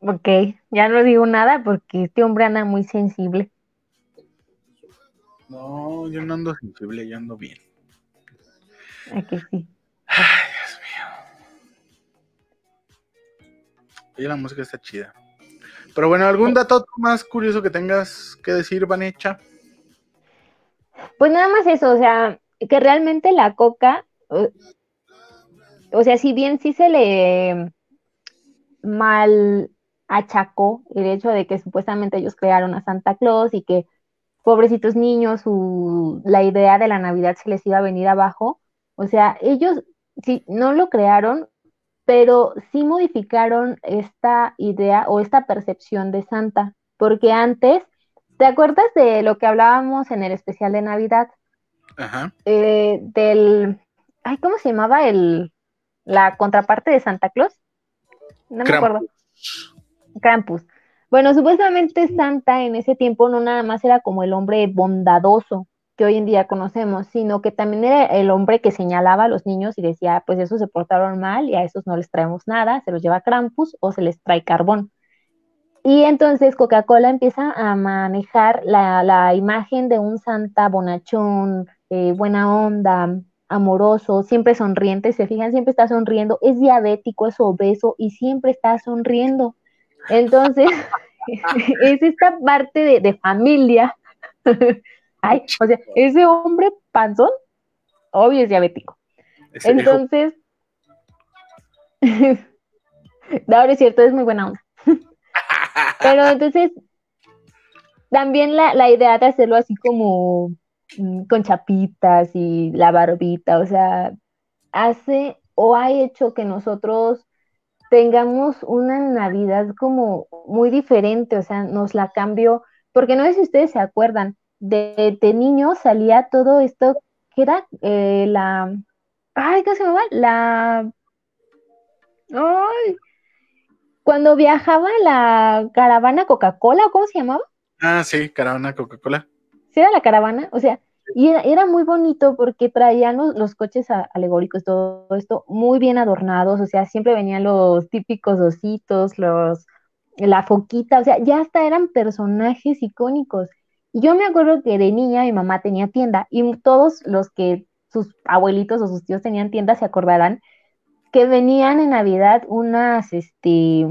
Ok, ya no digo nada porque este hombre anda muy sensible. No, yo no ando sensible, yo ando bien. ¿A que sí? Ay, Dios mío. Oye, la música está chida. Pero bueno, ¿algún dato más curioso que tengas que decir, Vanecha? Pues nada más eso, o sea, que realmente la coca, eh, o sea, si bien sí se le mal achacó el hecho de que supuestamente ellos crearon a Santa Claus y que pobrecitos niños, su, la idea de la Navidad se les iba a venir abajo. O sea, ellos sí, no lo crearon, pero sí modificaron esta idea o esta percepción de Santa, porque antes, ¿te acuerdas de lo que hablábamos en el especial de Navidad? Ajá. Eh, del, ay, ¿cómo se llamaba el, la contraparte de Santa Claus? No me acuerdo. Krampus. Bueno, supuestamente Santa en ese tiempo no nada más era como el hombre bondadoso que hoy en día conocemos, sino que también era el hombre que señalaba a los niños y decía, pues esos se portaron mal y a esos no les traemos nada, se los lleva Krampus o se les trae carbón. Y entonces Coca-Cola empieza a manejar la, imagen de un Santa bonachón, eh, buena onda, amoroso, siempre sonriente, se fijan, siempre está sonriendo, es diabético, es obeso y siempre está sonriendo. Entonces, es esta parte de, familia. Ay, o sea, ese hombre panzón, obvio es diabético. Entonces, no, es cierto, es muy buena onda. Pero entonces, también la, la, idea de hacerlo así como mm, con chapitas y la barbita, o sea, hace o ha hecho que nosotros tengamos una Navidad como muy diferente, o sea, nos la cambió, porque no sé si ustedes se acuerdan, de, de niño salía todo esto, que era eh, la, ay, ¿cómo se llama? La, ay, cuando viajaba la caravana Coca-Cola, ¿cómo se llamaba? Ah, sí, caravana Coca-Cola. Sí, era la caravana, o sea, y era, muy bonito porque traían los, coches alegóricos, todo esto muy bien adornados, o sea, siempre venían los típicos ositos, los, la foquita, o sea, ya hasta eran personajes icónicos. Y yo me acuerdo que de niña mi mamá tenía tienda y todos los que sus abuelitos o sus tíos tenían tienda se acordarán que venían en Navidad unas, este,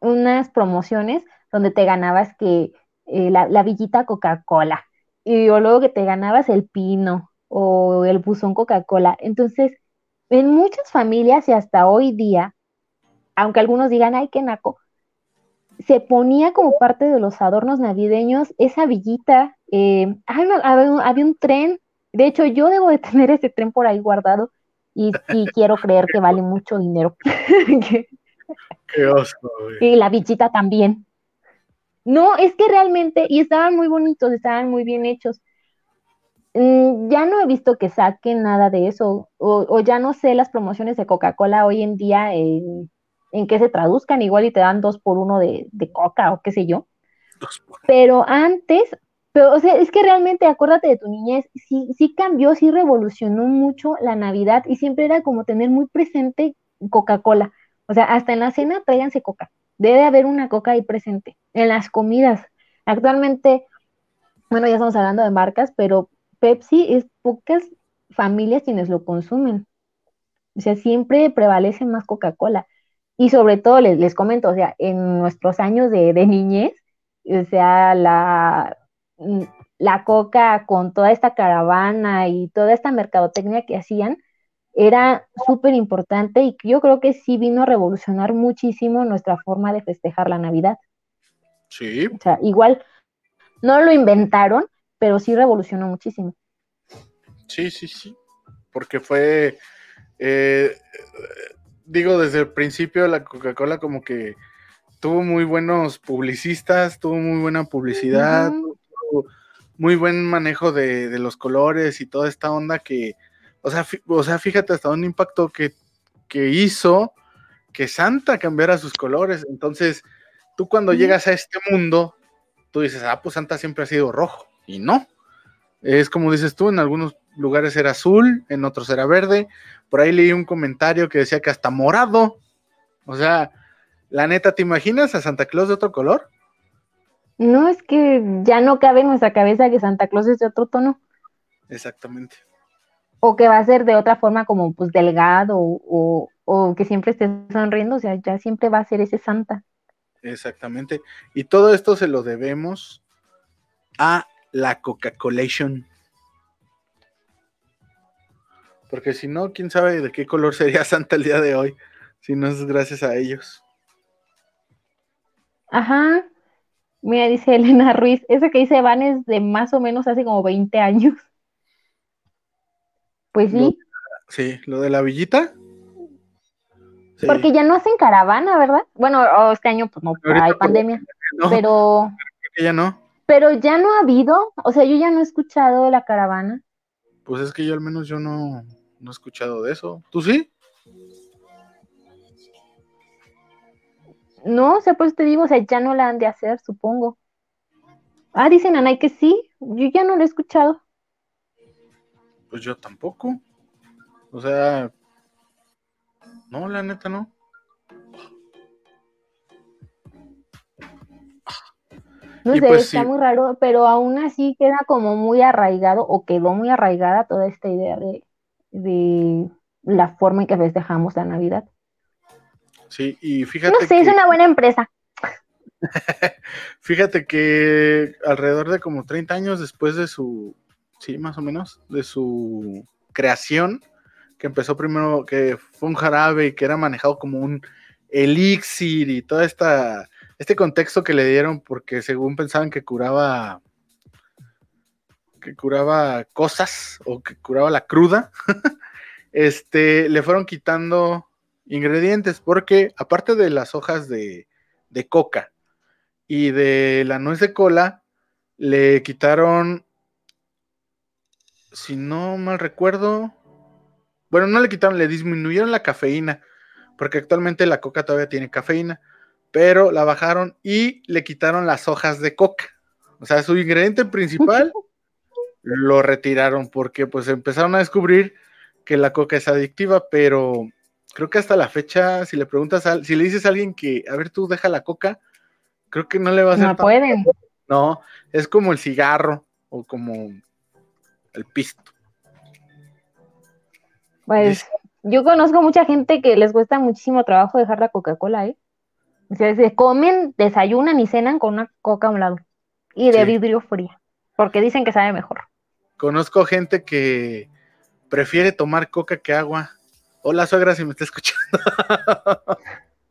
unas promociones donde te ganabas que eh, la, la villita Coca-Cola y luego que te ganabas el pino o el buzón Coca-Cola. Entonces, en muchas familias y hasta hoy día, aunque algunos digan, ay, qué naco, se ponía como parte de los adornos navideños esa villita. Eh, había, un, tren, de hecho yo debo de tener ese tren por ahí guardado y, quiero creer que vale mucho dinero. qué oso, Y la villita también. No, es que realmente, y estaban muy bonitos, estaban muy bien hechos. Mm, ya no he visto que saquen nada de eso, o, ya no sé las promociones de Coca-Cola hoy en día en qué se traduzcan, igual y te dan dos por uno de, Coca o qué sé yo. Pero antes, pero, o sea, es que realmente acuérdate de tu niñez, sí, sí cambió, sí revolucionó mucho la Navidad y siempre era como tener muy presente Coca-Cola. O sea, hasta en la cena tráiganse Coca. Debe haber una coca ahí presente. En las comidas. Actualmente, bueno, ya estamos hablando de marcas, pero Pepsi es pocas familias quienes lo consumen. O sea, siempre prevalece más Coca-Cola. Y sobre todo, les, les, comento, o sea, en nuestros años de, de niñez, o sea, la, la coca con toda esta caravana y toda esta mercadotecnia que hacían, era súper importante y yo creo que sí vino a revolucionar muchísimo nuestra forma de festejar la Navidad. Sí. O sea, igual no lo inventaron, pero sí revolucionó muchísimo. Sí, sí, sí. Porque fue, eh, digo, desde el principio la Coca-Cola como que tuvo muy buenos publicistas, tuvo muy buena publicidad, tuvo muy buen manejo de, de los colores y toda esta onda que o sea, o sea, fíjate hasta un impacto que, hizo que Santa cambiara sus colores. Entonces, tú cuando llegas a este mundo, tú dices, ah, pues Santa siempre ha sido rojo. Y no. Es como dices tú, en algunos lugares era azul, en otros era verde. Por ahí leí un comentario que decía que hasta morado. O sea, la neta, ¿te imaginas a Santa Claus de otro color? No, es que ya no cabe en nuestra cabeza que Santa Claus es de otro tono. Exactamente o que va a ser de otra forma como pues delgado o, que siempre esté sonriendo, o sea, ya siempre va a ser ese santa. Exactamente. Y todo esto se lo debemos a la Coca-Colation. Porque si no, quién sabe de qué color sería Santa el día de hoy, si no es gracias a ellos. Ajá. Mira, dice Elena Ruiz, ese que dice Van es de más o menos hace como 20 años. Pues sí. sí, lo de la villita. Sí. Porque ya no hacen caravana, ¿verdad? Bueno, oh, este año pues no, Ahorita hay por- pandemia, No, pero, ya no. pero ya no ha habido, o sea, yo ya no he escuchado la caravana. Pues es que yo al menos yo no, no he escuchado de eso. ¿Tú sí? No, o sea, pues te digo, o sea, ya no la han de hacer, supongo. Ah, dicen Anay que sí, yo ya no la he escuchado. Pues yo tampoco. O sea, no, la neta no. No Y sé, pues está sí. muy raro, pero aún así queda como muy arraigado o quedó muy arraigada toda esta idea de, de la forma en que festejamos la Navidad. Sí, y No fíjate sé, es que, una buena empresa. fíjate que alrededor de como 30 años después de su, sí, más o menos, de su creación, que empezó primero, que fue un jarabe y que era manejado como un elixir y toda esta, este contexto que le dieron porque según pensaban que curaba, que curaba cosas o que curaba la cruda, este, le fueron quitando ingredientes porque aparte de las hojas de, de coca y de la nuez de cola, le quitaron, si no mal recuerdo, bueno, no le quitaron, le disminuyeron la cafeína, porque actualmente la coca todavía tiene cafeína, pero la bajaron y le quitaron las hojas de coca. O sea, su ingrediente principal lo retiraron porque pues empezaron a descubrir que la coca es adictiva, pero creo que hasta la fecha, si le preguntas, a, si le dices a alguien que, a ver, tú deja la coca, creo que no le va a hacer No pueden. No, es como el cigarro o como el pisto. Pues yo conozco mucha gente que les cuesta muchísimo trabajo dejar la Coca-Cola, ¿eh? O sea, se comen, desayunan y cenan con una coca a un lado y de Sí. vidrio fría, porque dicen que sabe mejor. Conozco gente que prefiere tomar coca que agua. Hola, suegra, si me está escuchando.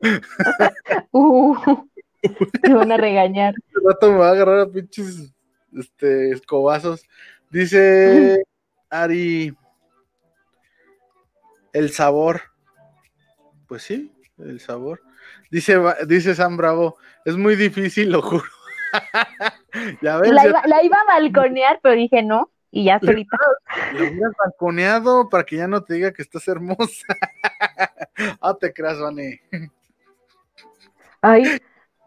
Uh, te van a regañar. Este rato me va a agarrar a pinches este, escobazos. Dice Ari, el sabor. Pues sí, el sabor. Dice, dice Sam Bravo, es muy difícil, lo juro. ya ves, La ya iba, la iba a balconear, pero dije no, y ya solita. La hubieras balconeado para que ya no te diga que estás hermosa. ah, te creas, Vane. Ay,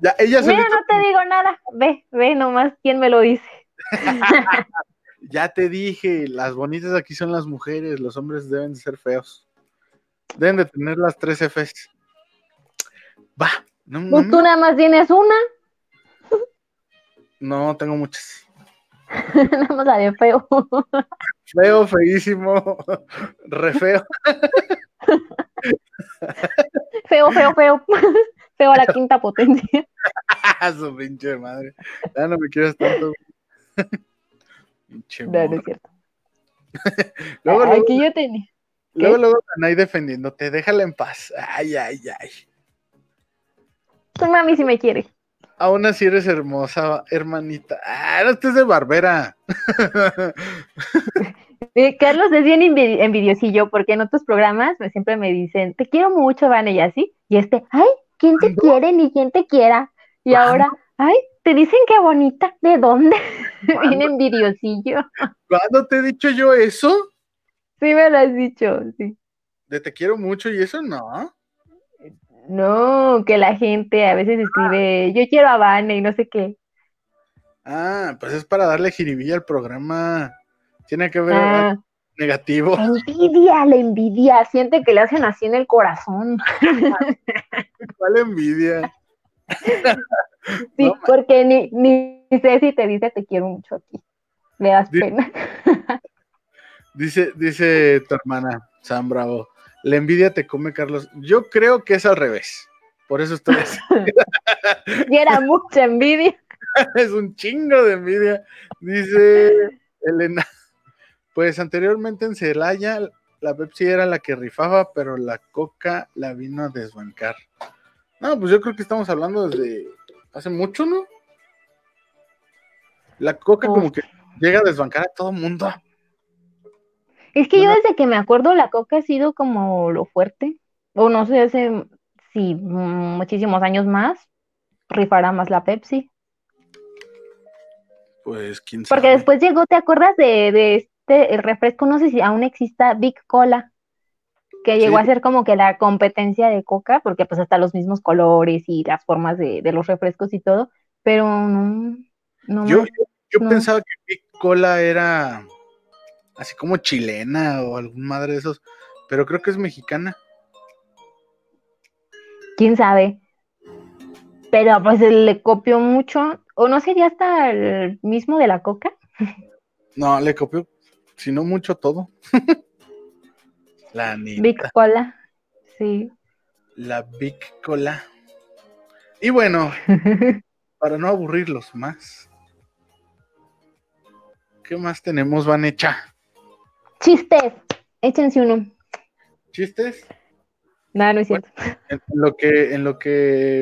Ya, ella mira, no te digo nada. Ve, ve nomás quién me lo dice. ya te dije, las bonitas aquí son las mujeres, los hombres deben de ser feos. Deben de tener las tres Fs. Va, no, no, Pues tú nada más tienes una, no, tengo muchas. Nada más la de feo. Feo, feísimo, re feo. Feo, feo, feo. Feo a la quinta potencia. Su pinche madre. Ya no me quieras tanto. pinche No, no es cierto. Luego, luego, Aquí yo tenía. luego, luego, Anay defendiéndote, déjala en paz. Ay, ay, ay. Tu mami si me quiere. Aún así eres hermosa, hermanita. Ah, no estés de barbera. Eh, Carlos es bien envi- envidiosillo porque en otros programas me- siempre me dicen, te quiero mucho, Vane, y así. Y este, ay, ¿quién te quiere ni quién te quiera? Y ¿Cuándo? ahora, ay, te dicen que bonita. ¿De dónde? bien envidiosillo. ¿Cuándo te he dicho yo eso? Sí me lo has dicho, sí. De te quiero mucho y eso no. No, que la gente a veces escribe, yo quiero a Vane y no sé qué. Ah, pues es para darle jiribilla al programa. Tiene que ver Ah, negativo. envidia, la envidia, siente que le hacen así en el corazón. ¿Cuál envidia? Sí, No, porque ni, ni Ceci te dice te quiero mucho aquí. Le das Di- pena. Dice, dice tu hermana, Sam Bravo. La envidia te come, Carlos. Yo creo que es al revés. Por eso estoy así. Y era mucha envidia. es un chingo de envidia. Dice Elena. Pues anteriormente en Celaya la Pepsi era la que rifaba, pero la Coca la vino a desbancar. No, pues yo creo que estamos hablando desde hace mucho, ¿no? La Coca como que llega a desbancar a todo mundo. Es que yo No, desde que me acuerdo la coca ha sido como lo fuerte. O no sé, hace sí, mm, muchísimos años más rifará más la Pepsi. Pues quién Porque sabe. después llegó, ¿te acuerdas de, de este el refresco? No sé si aún exista Big Cola, que llegó Sí. a ser como que la competencia de Coca, porque pues hasta los mismos colores y las formas de, de los refrescos y todo, pero no, no Yo, yo, yo no. pensaba que Big Cola era así como chilena o algún madre de esos, pero creo que es mexicana. quién sabe. Pero pues le copió mucho, o no sería hasta el mismo de la Coca. No, le copió, si no mucho todo. la neta. Big Cola, sí. La Big Cola. Y bueno, para no aburrirlos más. ¿Qué más tenemos, Vanecha? Chistes, échense uno. ¿Chistes? No, no es cierto. En en lo que, en lo que,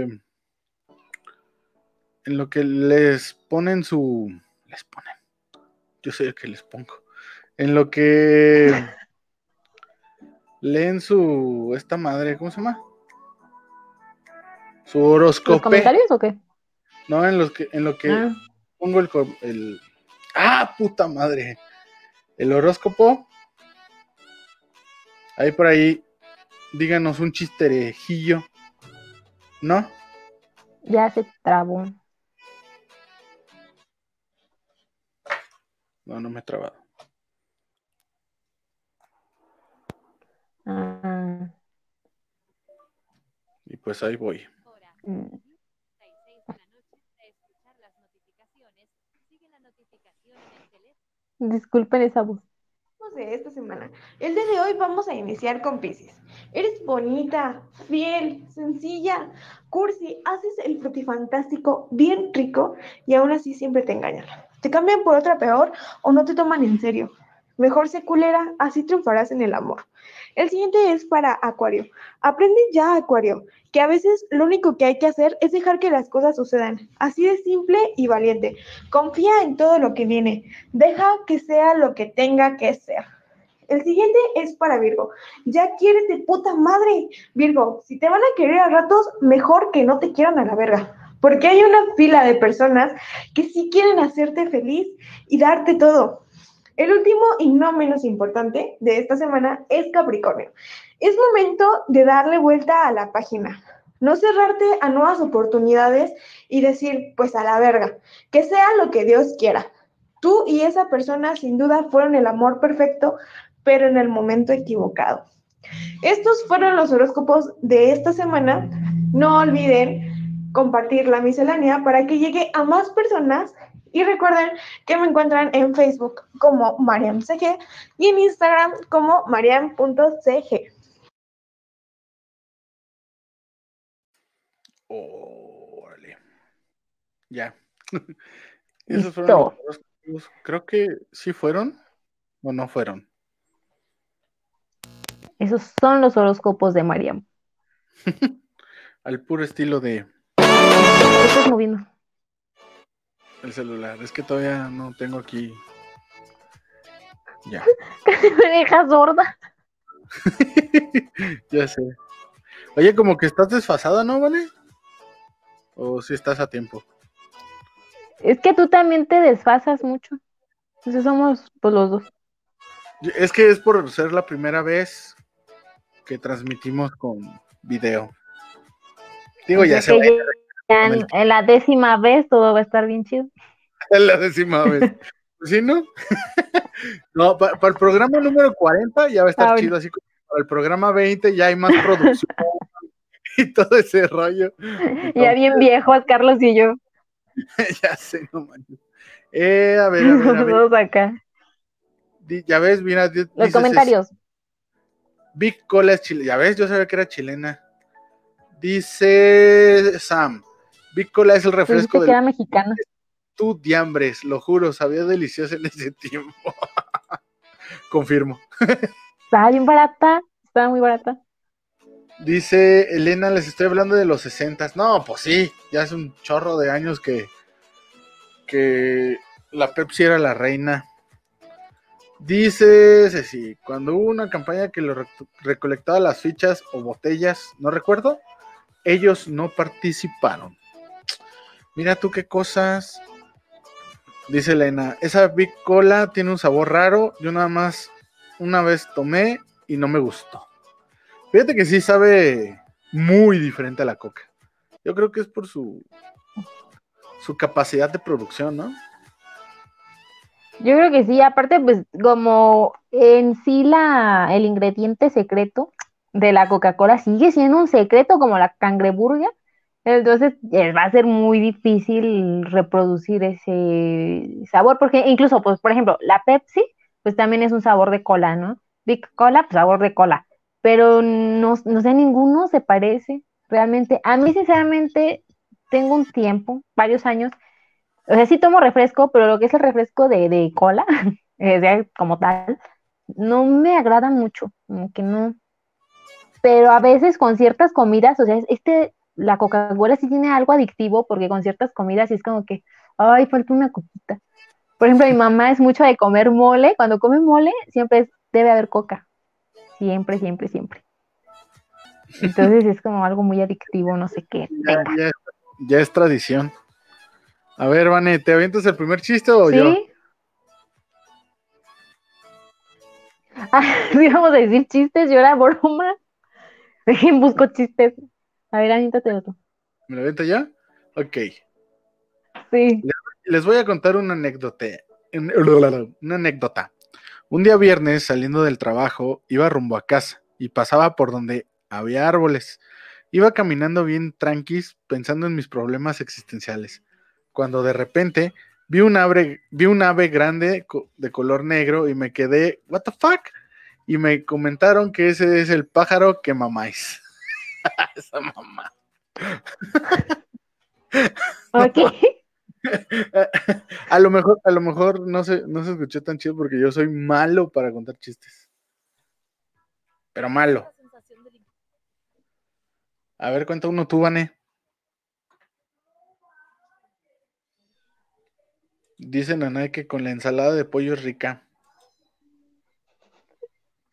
en lo que les ponen su, les ponen, yo sé que les pongo, en lo que leen su, esta madre, ¿cómo se llama? Su ¿Los horóscopo. comentarios o qué? No, en los que, en lo que Ah, pongo el, el, ah, puta madre, el horóscopo. Ahí por ahí, díganos un chisterejillo, ¿no? ya se trabó. No, no me he trabado. Ah, Y pues ahí voy. mm. Disculpen esa voz. de esta semana. El día de hoy vamos a iniciar con Pisces. Eres bonita, fiel, sencilla, cursi, haces el frutifantástico bien rico y aún así siempre te engañan. Te cambian por otra peor o no te toman en serio. Mejor sé culera, así triunfarás en el amor. El siguiente es para Acuario. Aprende ya, Acuario, que a veces lo único que hay que hacer es dejar que las cosas sucedan. Así de simple y valiente. Confía en todo lo que viene. Deja que sea lo que tenga que ser. El siguiente es para Virgo. Ya quieres de puta madre. Virgo, si te van a querer a ratos, mejor que no te quieran a la verga. Porque hay una fila de personas que sí quieren hacerte feliz y darte todo. El último y no menos importante de esta semana es Capricornio. Es momento de darle vuelta a la página. No cerrarte a nuevas oportunidades y decir, pues a la verga, que sea lo que Dios quiera. Tú y esa persona sin duda fueron el amor perfecto, pero en el momento equivocado. Estos fueron los horóscopos de esta semana. No olviden compartir la miscelánea para que llegue a más personas y recuerden que me encuentran en Facebook como MariamCG y en Instagram como mariam.cg. Órale. Ya. Esos fueron los horóscopos. Creo que sí fueron o no fueron. Esos son los horóscopos de Mariam. Al puro estilo de ¿Qué estás moviendo? El celular. Es que todavía no tengo aquí. Ya. Me dejas sorda. ya sé. Oye, como que estás desfasada, ¿no, Vale? O si estás a tiempo. Es que tú también te desfasas mucho. Entonces somos pues los dos. Es que es por ser la primera vez que transmitimos con video. Digo, ya se va ya en, en la décima vez todo va a estar bien chido. a la décima vez. Pues ¿Sí, no? no, para, el programa número 40 ya va a estar Ah, chido, así como para el programa 20 ya hay más producción y todo ese rollo. Ya bien viejos, Carlos y yo. ya sé, no manches. Eh, a ver, a ver, a ver. Todos acá. Di- Ya ves, mira, Los dices, comentarios. Big Cola es chilena. Ya ves, yo sabía que era chilena. Dice Sam. Big Cola es el refresco que de era mexicana. tu diambres, lo juro, sabía delicioso en ese tiempo. Confirmo. Estaba bien barata, estaba muy barata. Dice Elena, les estoy hablando de los 60. No, pues sí, ya es un chorro de años que, que la Pepsi era la reina. Dice Ceci, cuando hubo una campaña que lo rec- recolectaba las fichas o botellas, no recuerdo, ellos no participaron. Mira tú qué cosas. Dice Elena, esa Big Cola tiene un sabor raro. Yo nada más una vez tomé y no me gustó. Fíjate que sí sabe muy diferente a la coca. Yo creo que es por su, su capacidad de producción, ¿no? Yo creo que sí, aparte, pues como en sí la, el ingrediente secreto de la Coca-Cola sigue siendo un secreto como la cangreburger, entonces eh, va a ser muy difícil reproducir ese sabor, porque incluso, pues, por ejemplo, la Pepsi, pues también es un sabor de cola, ¿no? Big Cola, pues sabor de cola, pero no, no sé, ninguno se parece realmente. A mí, sinceramente, tengo un tiempo, varios años, o sea, sí tomo refresco, pero lo que es el refresco de, de cola, eh, como tal, no me agrada mucho, como que no. Pero a veces con ciertas comidas, o sea, es- este, la Coca-Cola sí tiene algo adictivo, porque con ciertas comidas sí es como que, ay, falta una coquita. Por ejemplo, mi mamá es mucho de comer mole, cuando come mole, siempre es- debe haber coca. Siempre, siempre, siempre. Entonces es como algo muy adictivo, no sé qué. Ya, ya- ya es tradición. A ver, Vane, ¿te avientas el primer chiste o yo? ¿Sí? Ah, sí, vamos a decir chistes, yo era broma. Dejen, busco chistes. A ver, aviéntate otro. ¿Me lo aviento ya? Ok. Sí. Les voy a contar una anécdota. Una anécdota. Un día viernes, saliendo del trabajo, iba rumbo a casa y pasaba por donde había árboles. Iba caminando bien tranquis, pensando en mis problemas existenciales. Cuando de repente vi un ave, vi un ave grande de color negro y me quedé, ¿What the fuck? Y me comentaron que ese es el pájaro que mamáis. Esa mamá. Ok. A lo mejor, a lo mejor no se, no se escuchó tan chido porque yo soy malo para contar chistes. Pero malo. A ver, cuenta uno tú, Vane. Dice Nanay que con la ensalada de pollo es rica.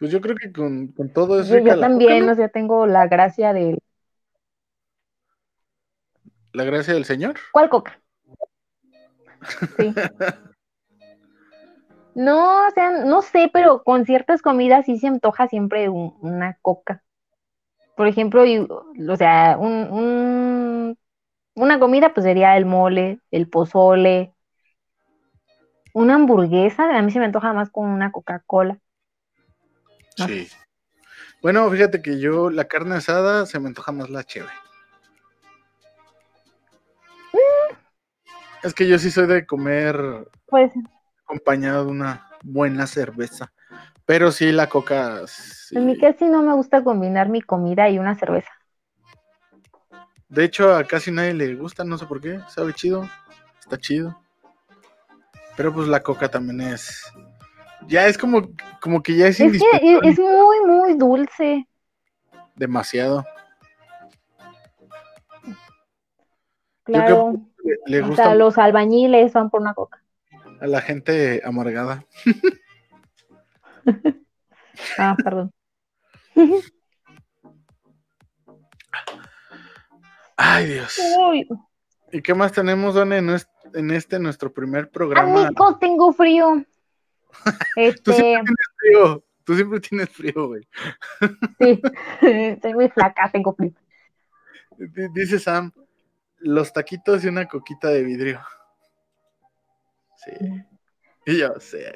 Pues yo creo que con, con todo es Yo, también, ¿no? o sea, tengo la gracia de... La gracia del Señor. ¿Cuál coca? Sí. No, o sea, no sé, pero con ciertas comidas sí se antoja siempre un- una coca. Por ejemplo, y- o sea, un, un- una comida pues sería el mole, el pozole, una hamburguesa, a mí se me antoja más con una Coca-Cola. No Sí. Bueno, fíjate que yo la carne asada se me antoja más la cheve. Es que yo sí soy de comer Pues acompañado de una buena cerveza. Pero sí, la coca. sí. en mi caso sí no me gusta combinar mi comida y una cerveza. De hecho, a casi nadie le gusta, no sé por qué. Sabe chido. Está chido. Pero pues la coca también es. Ya es como, como que ya es, Es que es, muy, muy dulce. Demasiado. Claro. Le, Hasta los albañiles van por una coca. a la gente amargada. Ah, perdón. Ay, Dios. Uy, ¿Y qué más tenemos, Don, en, este nuestro primer programa? amigos, tengo frío. Tú Este, siempre tienes frío. Tú siempre tienes frío, güey. sí, estoy muy flaca, tengo frío. Dice Sam, los taquitos y una coquita de vidrio. Sí. Y yo sé.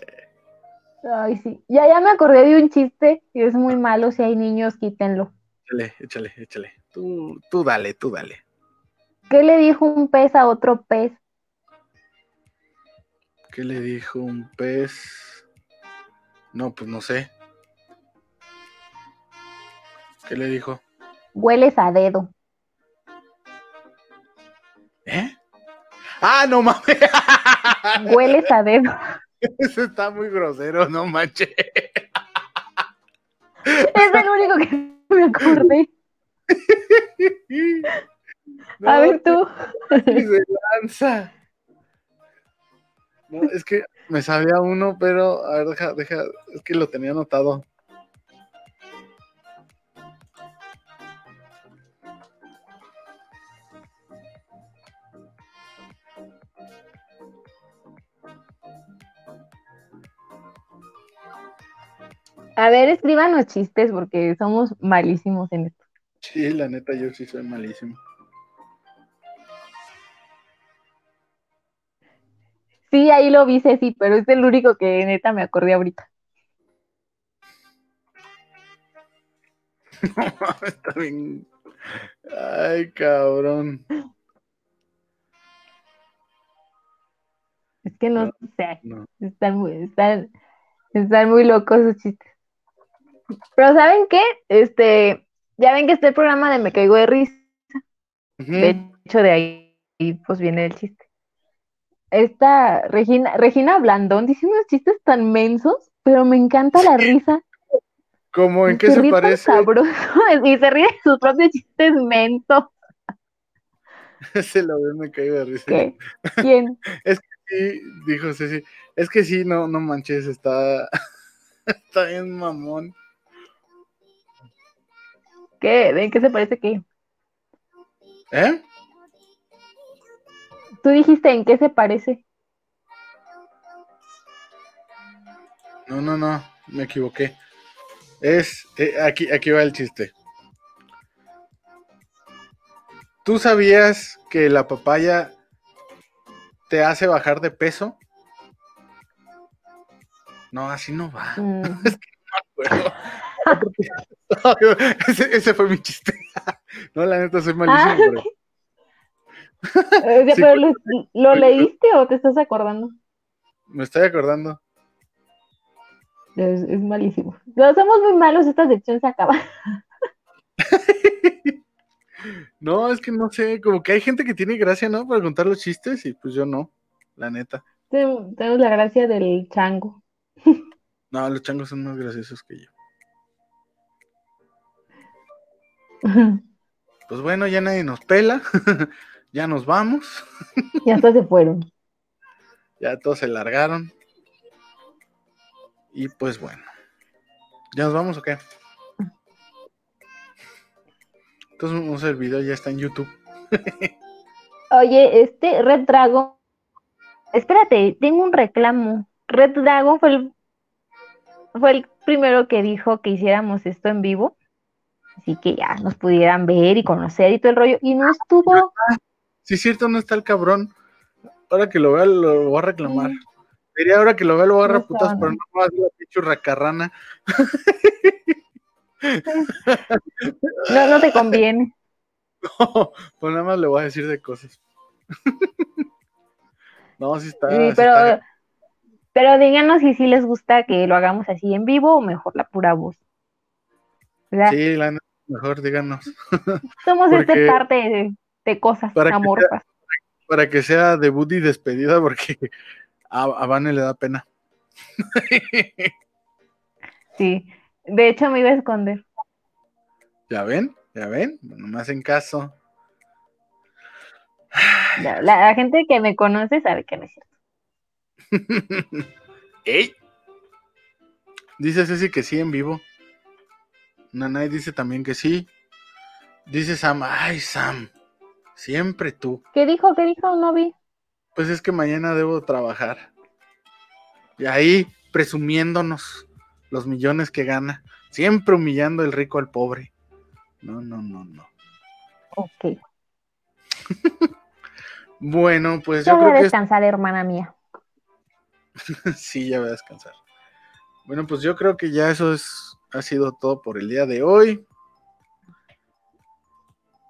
Ay, sí. Ya, ya me acordé de un chiste y es muy malo. Si hay niños, quítenlo. Échale, échale, échale. Tú, tú dale, tú dale. ¿Qué le dijo un pez a otro pez? ¿Qué le dijo un pez? No, pues no sé. ¿Qué le dijo? Hueles a dedo. ¿Eh? ¡Ah, no mames! Hueles a dedo. Ese está muy grosero, no manches. Es el único que me acordé. No, A ver tú. pases de lanza. No, es que me sabía uno, pero a ver, deja, deja, es que lo tenía anotado. A ver, escríbanos chistes porque somos malísimos en esto. Sí, la neta, yo sí soy malísimo. Sí, ahí lo vi, sí, pero es el único que neta me acordé ahorita. Está bien. Ay, cabrón. Es que no, No, sé, no. están muy, están, están muy locos esos chistes. Pero ¿saben qué? Este, ya ven que está el programa de Me Caigo de Risa. De hecho, de ahí pues viene el chiste. Esta Regina, Regina Blandón dice unos chistes tan mensos, pero me encanta la risa. ¿Cómo en qué se parece? sabroso y se ríe de sus propios chistes mensos. Se lo ve, me caigo de risa. ¿Qué? ¿Quién? Sí, dijo Ceci. Es que sí, no, no manches, está, está bien mamón. ¿Qué? ¿En qué se parece qué? ¿Eh? Tú dijiste en qué se parece. No, no, no, me equivoqué. Es, eh, aquí, aquí va el chiste. ¿Tú sabías que la papaya te hace bajar de peso? No, así no va. Mm, Bueno, porque- ese, ese fue mi chiste. No, la neta, soy malísimo. Ah, pero- eh, Sí, ¿Pero lo, lo leíste o te estás acordando? Me estoy acordando. Es, es malísimo. No, somos muy malos, esta sección se acaba. No, es que no sé, como que hay gente que tiene gracia, ¿no? Para contar los chistes y pues yo no, la neta. Tenemos tenemos la gracia del chango. No, los changos son más graciosos que yo. Pues bueno, ya nadie nos pela, ya nos vamos, Y hasta se fueron. ya todos se largaron. Y pues bueno, ¿ya nos vamos o qué? Entonces el video ya está en YouTube. Oye, este Red Dragon. Espérate, tengo un reclamo. Red Dragon fue el, fue el primero que dijo que hiciéramos esto en vivo. Así que ya nos pudieran ver y conocer y todo el rollo. Y no estuvo. Si es cierto, no está el cabrón. Ahora que lo vea, lo voy a reclamar. Diría ahora que lo vea, lo voy a No agarrar putas, estaba. pero no va a la pinche racarrana. No, no te conviene. pues nada más le voy a decir de cosas. no, sí está. Sí, sí pero, está- pero díganos si sí les gusta que lo hagamos así en vivo o mejor la pura voz. Sí, la mejor díganos. somos porque- este parte de, cosas Para que amorosas. Para que sea debut y despedida, porque a, a Vane le da pena. Sí. De hecho, me iba a esconder. ¿Ya ven? ¿Ya ven? No me hacen caso. La, la gente que me conoce sabe que no es cierto. ¡Ey! Dice Ceci que sí en vivo. Nanay dice también que sí. Dice Sam, ay Sam, siempre tú. ¿Qué dijo? ¿Qué dijo? No vi. Pues es que mañana debo trabajar. Y ahí presumiéndonos los millones que gana. Siempre humillando el rico al pobre. No, no, no, no. Ok. Bueno, pues Ya yo voy a que descansar, hermana mía. sí, ya voy a descansar. Bueno, pues yo creo que ya eso es ha sido todo por el día de hoy.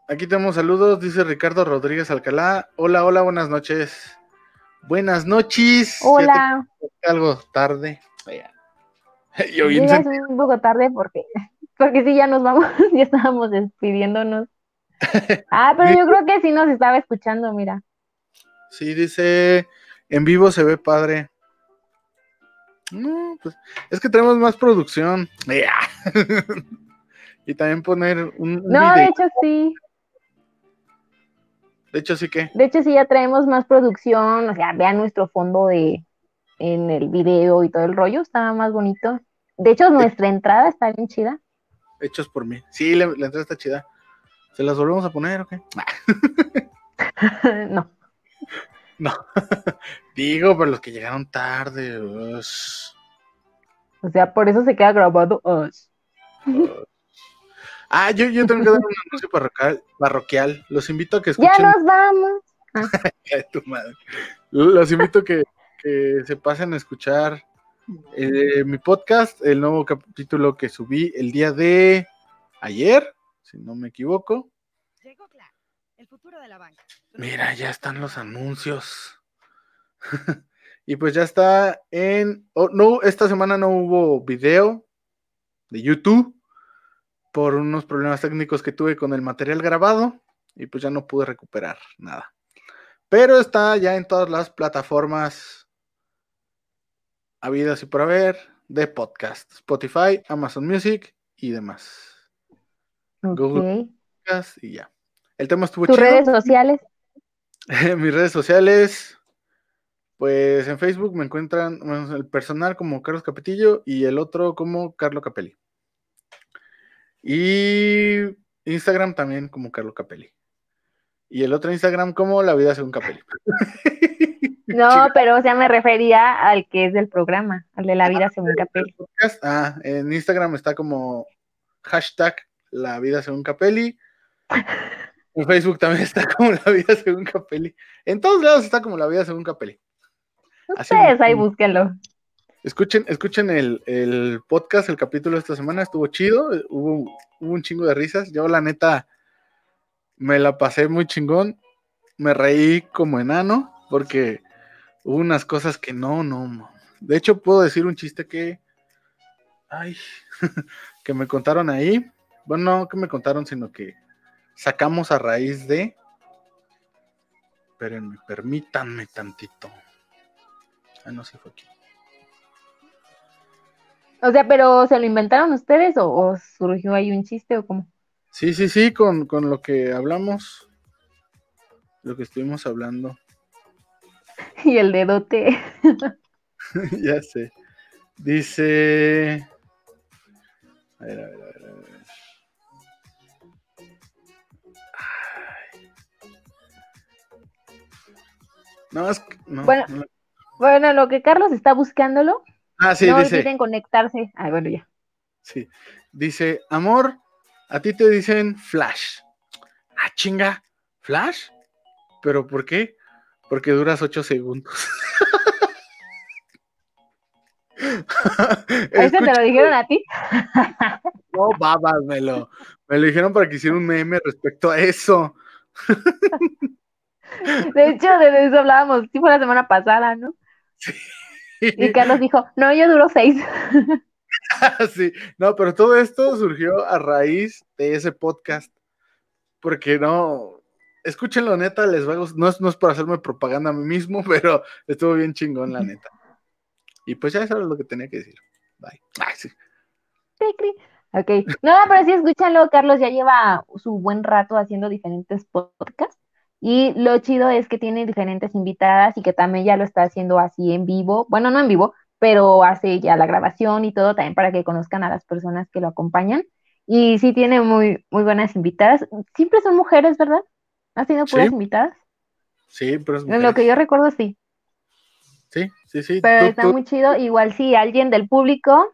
Aquí tenemos saludos, dice Ricardo Rodríguez Alcalá. Hola, hola, buenas noches. Buenas noches. Hola. te- algo tarde. Yo bien Llegas un poco tarde porque, porque sí, ya nos vamos, ya estábamos despidiéndonos. Ah, pero yo creo que sí nos estaba escuchando, mira. Sí, dice, en vivo se ve padre. No, pues es que tenemos más producción. y también poner un, un No, de hecho sí. De hecho, sí que. De hecho sí ya traemos más producción. O sea, vean nuestro fondo de en el video y todo el rollo. Está más bonito. De hecho, nuestra entrada está bien chida. Hechos por mí. Sí, la, la entrada está chida. ¿Se las volvemos a poner o qué? no. Digo, pero los que llegaron tarde. O sea, por eso se queda grabado. Us. Ah, yo, yo tengo que dar un anuncio parroquial, parroquial. Los invito a que Ya escuchen. nos vamos. Ay, tu madre. Los invito a que, que se pasen a escuchar eh, mi podcast, el nuevo capítulo que subí el día de ayer, si no me equivoco. Llegó Clark, el futuro de la banca. Mira, ya están los anuncios. y pues ya está en. oh, no, esta semana no hubo video de YouTube por unos problemas técnicos que tuve con el material grabado y pues ya no pude recuperar nada. Pero está ya en todas las plataformas habidas y por haber de podcast: Spotify, Amazon Music y demás. Google. Podcast Y ya. El tema estuvo Tus chido. redes sociales. Mis redes sociales, pues en Facebook me encuentran bueno, el personal como Carlos Capetillo y el otro como Carlo Capelli. Y Instagram también como Carlo Capelli. Y el otro Instagram como La Vida Según Capelli. No, Chica. pero o sea, me refería al que es del programa, al de la vida según Capel. Podcast. Ah, en Instagram está como hashtag La Vida Según Capelli. En Facebook también está como La Vida Según Capelli. En todos lados está como La Vida Según Capelli. Así Ustedes ahí me- búsquenlo. Escuchen, escuchen el, el podcast, el capítulo de esta semana, estuvo chido, hubo, un chingo de risas. Yo, la neta, me la pasé muy chingón. Me reí como enano, porque hubo unas cosas que no, no. no. De hecho, puedo decir un chiste que. Ay, que me contaron ahí. Bueno, no que me contaron, sino que sacamos a raíz de. Espérenme, permítanme tantito. Ah, no se fue aquí. O sea, pero ¿se lo inventaron ustedes o, o surgió ahí un chiste o cómo? Sí, sí, sí, con, con lo que hablamos, lo que estuvimos hablando, Y el dedote. ya sé. Dice... A ver, a ver, a ver, a ver. Ay. No, es que- no, Bueno. no. Bueno, lo que Carlos está buscándolo, Ah, sí, no dice, olviden conectarse. Ah, bueno, ya. sí. Dice, amor, a ti te dicen Flash. Ah, chinga, ¿Flash? ¿Pero por qué? Porque duras ocho segundos. ¿Eso te lo dijeron a ti? No, babas, me lo, me lo dijeron para que hiciera un meme respecto a eso. De hecho, de eso hablábamos, sí fue la semana pasada, ¿no? Y Carlos dijo, no, yo duro seis. Sí, no, pero todo esto surgió a raíz de ese podcast. Porque no, escúchenlo, neta, les va a gust- No es, no es para hacerme propaganda a mí mismo, pero estuvo bien chingón, la neta. Y pues ya eso era lo que tenía que decir. Bye. Ay, sí. Ok. No, pero sí, escúchalo, Carlos ya lleva su buen rato haciendo diferentes podcasts. Y lo chido es que tiene diferentes invitadas y que también ya lo está haciendo así en vivo. Bueno, no en vivo, pero hace ya la grabación y todo también para que conozcan a las personas que lo acompañan. Y sí tiene muy, muy buenas invitadas. Siempre son mujeres, ¿verdad? ¿Has tenido puras Sí. invitadas? Sí, pero es En lo que yo recuerdo, sí. Sí, sí, sí. Pero Tú- está tú- muy chido. Igual si alguien del público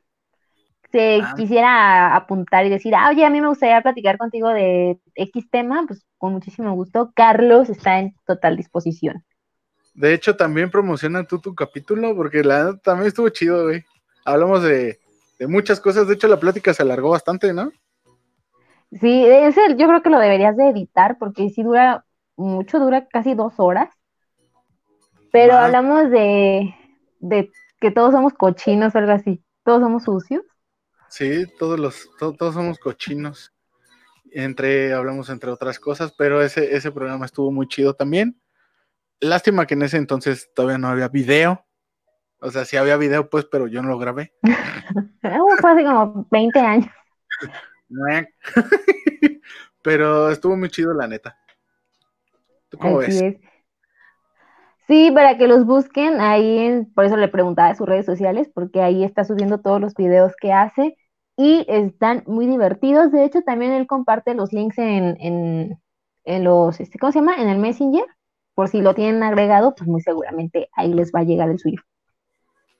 se Ah. quisiera apuntar y decir, ah, oye, a mí me gustaría platicar contigo de X tema, pues con muchísimo gusto. Carlos está en total disposición. De hecho, también promocionan tú tu capítulo, porque la también estuvo chido, güey. Hablamos de, de muchas cosas. De hecho, la plática se alargó bastante, ¿no? Sí, ese yo creo que lo deberías de editar porque sí dura mucho, dura casi dos horas. Pero hablamos de, de que todos somos cochinos o algo así. Todos somos sucios. Sí, todos los, to- todos somos cochinos. Entre, hablamos entre otras cosas, pero ese, ese programa estuvo muy chido también. Lástima que en ese entonces todavía no había video. O sea, sí había video, pues, pero yo no lo grabé. Uh, fue hace como 20 años. pero estuvo muy chido, la neta. ¿Tú cómo Así ves? es. Sí, para que los busquen, ahí, por eso le preguntaba de sus redes sociales, porque ahí está subiendo todos los videos que hace y están muy divertidos. De hecho, también él comparte los links en, en, en los, este, ¿cómo se llama? En el Messenger, por si lo tienen agregado, pues muy seguramente ahí les va a llegar el suyo.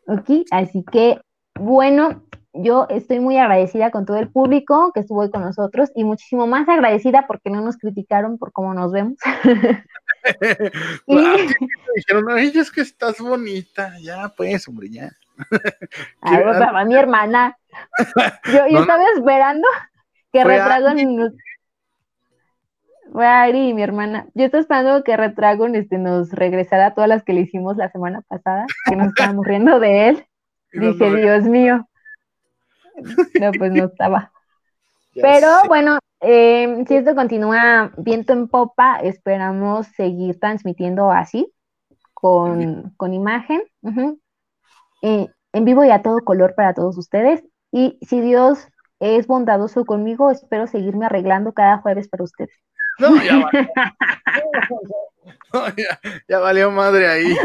Ok, así que, bueno, yo estoy muy agradecida con todo el público que estuvo hoy con nosotros y muchísimo más agradecida porque no nos criticaron por cómo nos vemos. Y- Ah, dijeron, ay, es que estás bonita. Ya, pues, hombre, ya. Bueno, para mi hermana. Yo, yo No, estaba esperando que Fue Retragon nos... Fue Ari y mi hermana. Yo estaba esperando que Retragon este, nos regresara todas las que le hicimos la semana pasada, que nos estábamos riendo de él. No, Dije, no, Dios mío. No, pues no estaba. ya Pero sé. bueno, eh, si esto continúa viento en popa, esperamos seguir transmitiendo así, con, con imagen, ujú, eh, en vivo y a todo color para todos ustedes. Y si Dios es bondadoso conmigo, espero seguirme arreglando cada jueves para ustedes. No, ya valió. No, ya, ya valió madre ahí.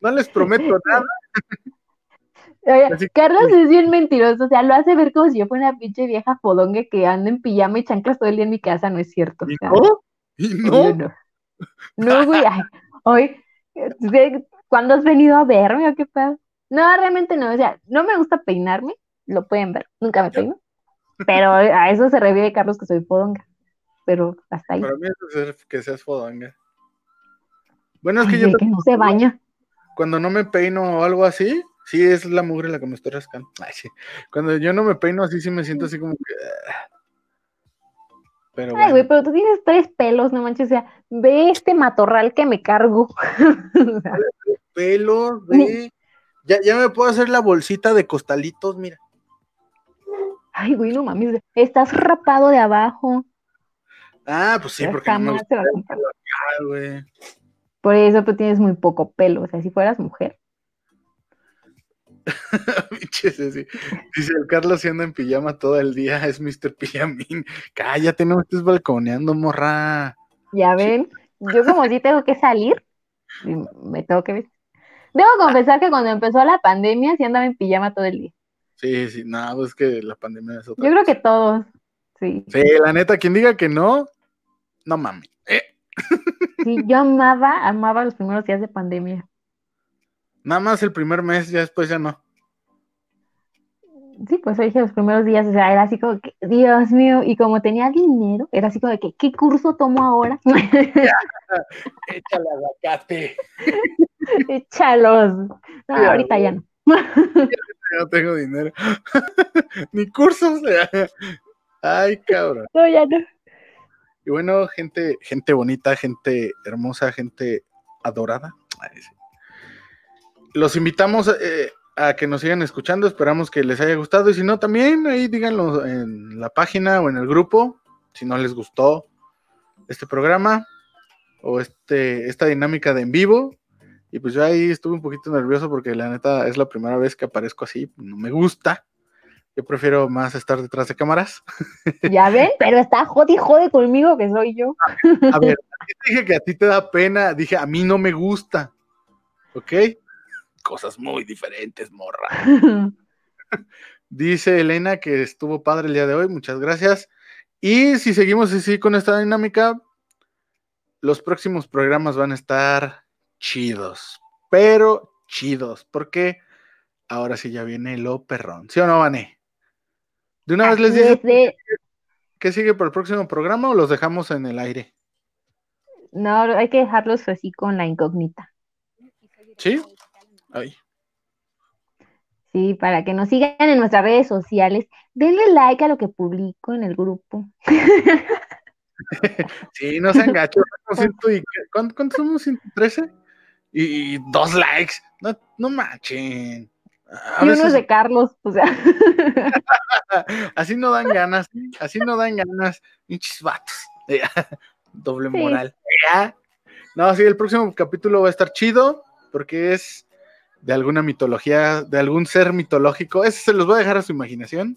No les prometo nada. Oye, Así que- Carlos es bien mentiroso, o sea, lo hace ver como si yo fuera una pinche vieja fodonga que anda en pijama y chanclas todo el día en mi casa, no es cierto. ¿Y no? ¿Y Oye, no? no. No, güey, ay, hoy, ¿de- ¿cuándo has venido a verme o qué pedo? No, realmente no, o sea, no me gusta peinarme, lo pueden ver, nunca me peino, pero a eso se revive Carlos que soy podonga, pero hasta ahí. Para mí es que seas fodonga. Bueno, es que Ay, yo que no se baña. cuando no me peino o algo así, sí es la mugre la que me estoy rascando. Ay, sí. Cuando yo no me peino así, sí me siento así como que. ah. Pero Ay, güey, pero tú tienes tres pelos, no manches, o sea, ve este matorral que me cargo. Pelos de. Ya, ya me puedo hacer la bolsita de costalitos, mira. Ay, güey, no mames, estás rapado de abajo. Ah, pues sí, porque no me gusta se va a comprar. ah, güey. Por eso tú tienes muy poco pelo, o sea, si fueras mujer. Dice el Carlos si anda en pijama todo el día, es Mr. Pijamín. Cállate, no me estés balconeando, morra. Ya ven, yo como sí tengo que salir, me tengo que vestir. Debo confesar que cuando empezó la pandemia sí andaba en pijama todo el día. Sí, sí, no, pues es que la pandemia es otra. Yo creo que todos, sí. Sí, la neta, quien diga que no, no mames. Eh, Sí, yo amaba, amaba los primeros días de pandemia. nada más el primer mes, ya después ya no. Sí, pues dije los primeros días, o sea, era así como que, Dios mío, y como tenía dinero, era así como de que, ¿qué curso tomo ahora? Échale aguacate. Échalos. No, ahorita ya no. No tengo dinero. Ni cursos. Ay, cabrón. No, ya no. Y bueno, gente, gente bonita, gente hermosa, gente adorada. Los invitamos eh, a que nos sigan escuchando. Esperamos que les haya gustado. Y si no, también ahí díganlo en la página o en el grupo. Si no les gustó este programa o este, esta dinámica de en vivo. Y pues yo ahí estuve un poquito nervioso porque la neta es la primera vez que aparezco así. No me gusta. Yo prefiero más estar detrás de cámaras. Ya ven, pero está jode y jode conmigo que soy yo. A ver, a te dije que a ti te da pena, dije, a mí no me gusta. ¿Ok? Cosas muy diferentes, morra. Dice Elena que estuvo padre el día de hoy, muchas gracias. Y si seguimos así con esta dinámica, los próximos programas van a estar chidos, pero chidos, porque ahora sí ya viene lo perrón. ¿Sí o no, Vané? De una vez les de- qué sigue para el próximo programa o los dejamos en el aire. No, hay que dejarlos así con la incógnita. ¿Sí? Ay. Sí, para que nos sigan en nuestras redes sociales. Denle like a lo que publico en el grupo. Sí, no ciento y- ¿Cuánto, cuánto somos? ¿113? Y, y dos likes. No, no manchen. A y uno es de Carlos, o sea. así no dan ganas. Así no dan ganas. Pinches vatos. Doble moral. No, sí, el próximo capítulo va a estar chido porque es de alguna mitología, de algún ser mitológico. Ese se los voy a dejar a su imaginación.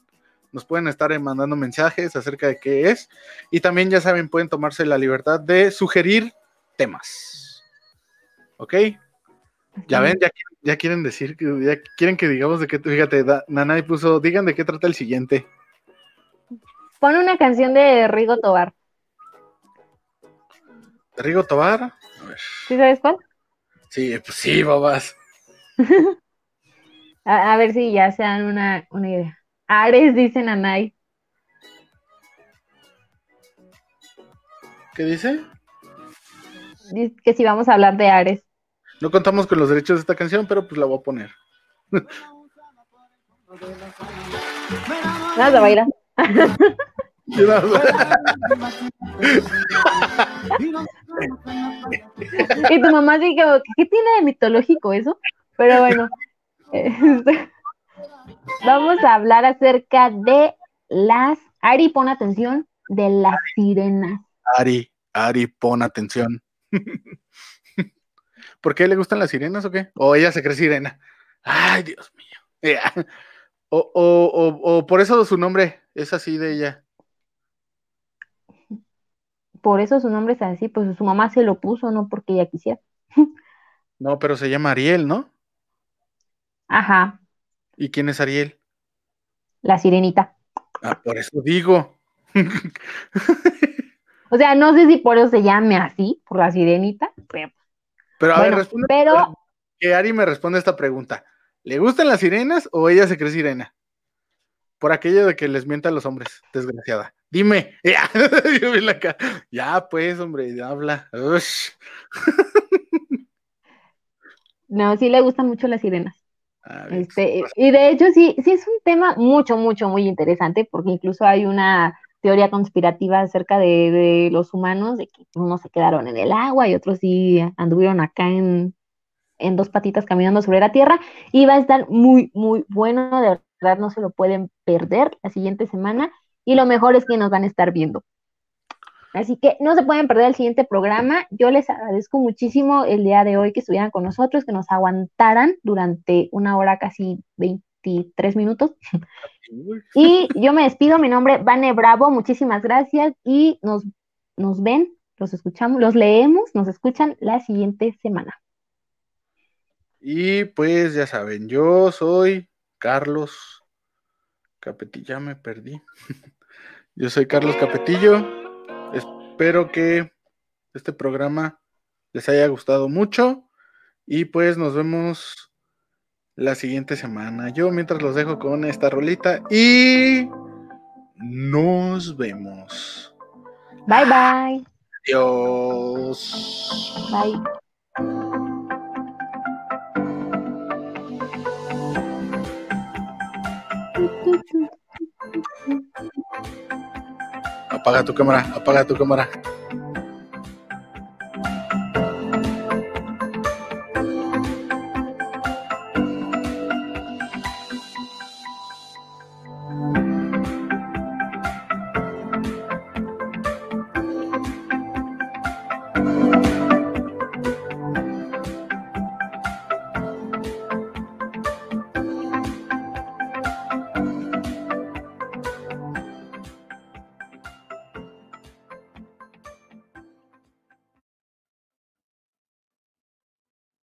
Nos pueden estar mandando mensajes acerca de qué es. Y también, ya saben, pueden tomarse la libertad de sugerir temas. ¿Ok? Ya ven, ya, ya quieren decir, ya quieren que digamos de qué, fíjate, Nanay puso, digan de qué trata el siguiente. Pon una canción de Rigo Tobar. ¿De Rigo Tobar? A ver. ¿Sí sabes cuál? Sí, pues sí, babas. a, ver si ya se dan una, una idea. Ares, dice Nanay. ¿Qué dice? Dice que si vamos a hablar de Ares. No contamos con los derechos de esta canción, pero pues la voy a poner. Nada, va a ir. y tu mamá dijo, ¿qué tiene de mitológico eso? Pero bueno, este, vamos a hablar acerca de las, Ari, pon atención, de las sirenas. Ari, Ari, pon atención. ¿Por qué le gustan las sirenas o qué? O ella se cree sirena. Ay, Dios mío. O, por eso su nombre es así de ella. Por eso su nombre es así, pues su mamá se lo puso, no porque ella quisiera. No, pero se llama Ariel, ¿no? Ajá. ¿Y quién es Ariel? La sirenita. Ah, por eso digo. o sea, no sé si por eso se llame así, por la sirenita, pero pero a ver, responde, pero... que Ari me responde esta pregunta. ¿Le gustan las sirenas o ella se cree sirena? Por aquello de que les mienta a los hombres, desgraciada. Dime. Ya, pues, hombre, habla. no, sí le gustan mucho las sirenas. Este, y de hecho, sí, sí es un tema mucho, mucho, muy interesante, porque incluso hay una teoría conspirativa acerca de, los humanos, de que unos se quedaron en el agua y otros sí anduvieron acá en, dos patitas caminando sobre la tierra. Y va a estar muy, muy bueno, de verdad no se lo pueden perder la siguiente semana. Y lo mejor es que nos van a estar viendo. Así que no se pueden perder el siguiente programa. Yo les agradezco muchísimo el día de hoy que estuvieran con nosotros, que nos aguantaran durante una hora casi 23 minutos. Y yo me despido, mi nombre es Vane Bravo, muchísimas gracias y nos, nos ven, los escuchamos, los leemos, nos escuchan la siguiente semana. Y pues ya saben, yo soy Carlos Capetillo, ya me perdí. Yo soy Carlos Capetillo. Espero que este programa les haya gustado mucho y pues nos vemos la siguiente semana. Yo mientras los dejo con esta rolita y nos vemos. Bye bye. Adiós. Bye. Apaga tu cámara, apaga tu cámara.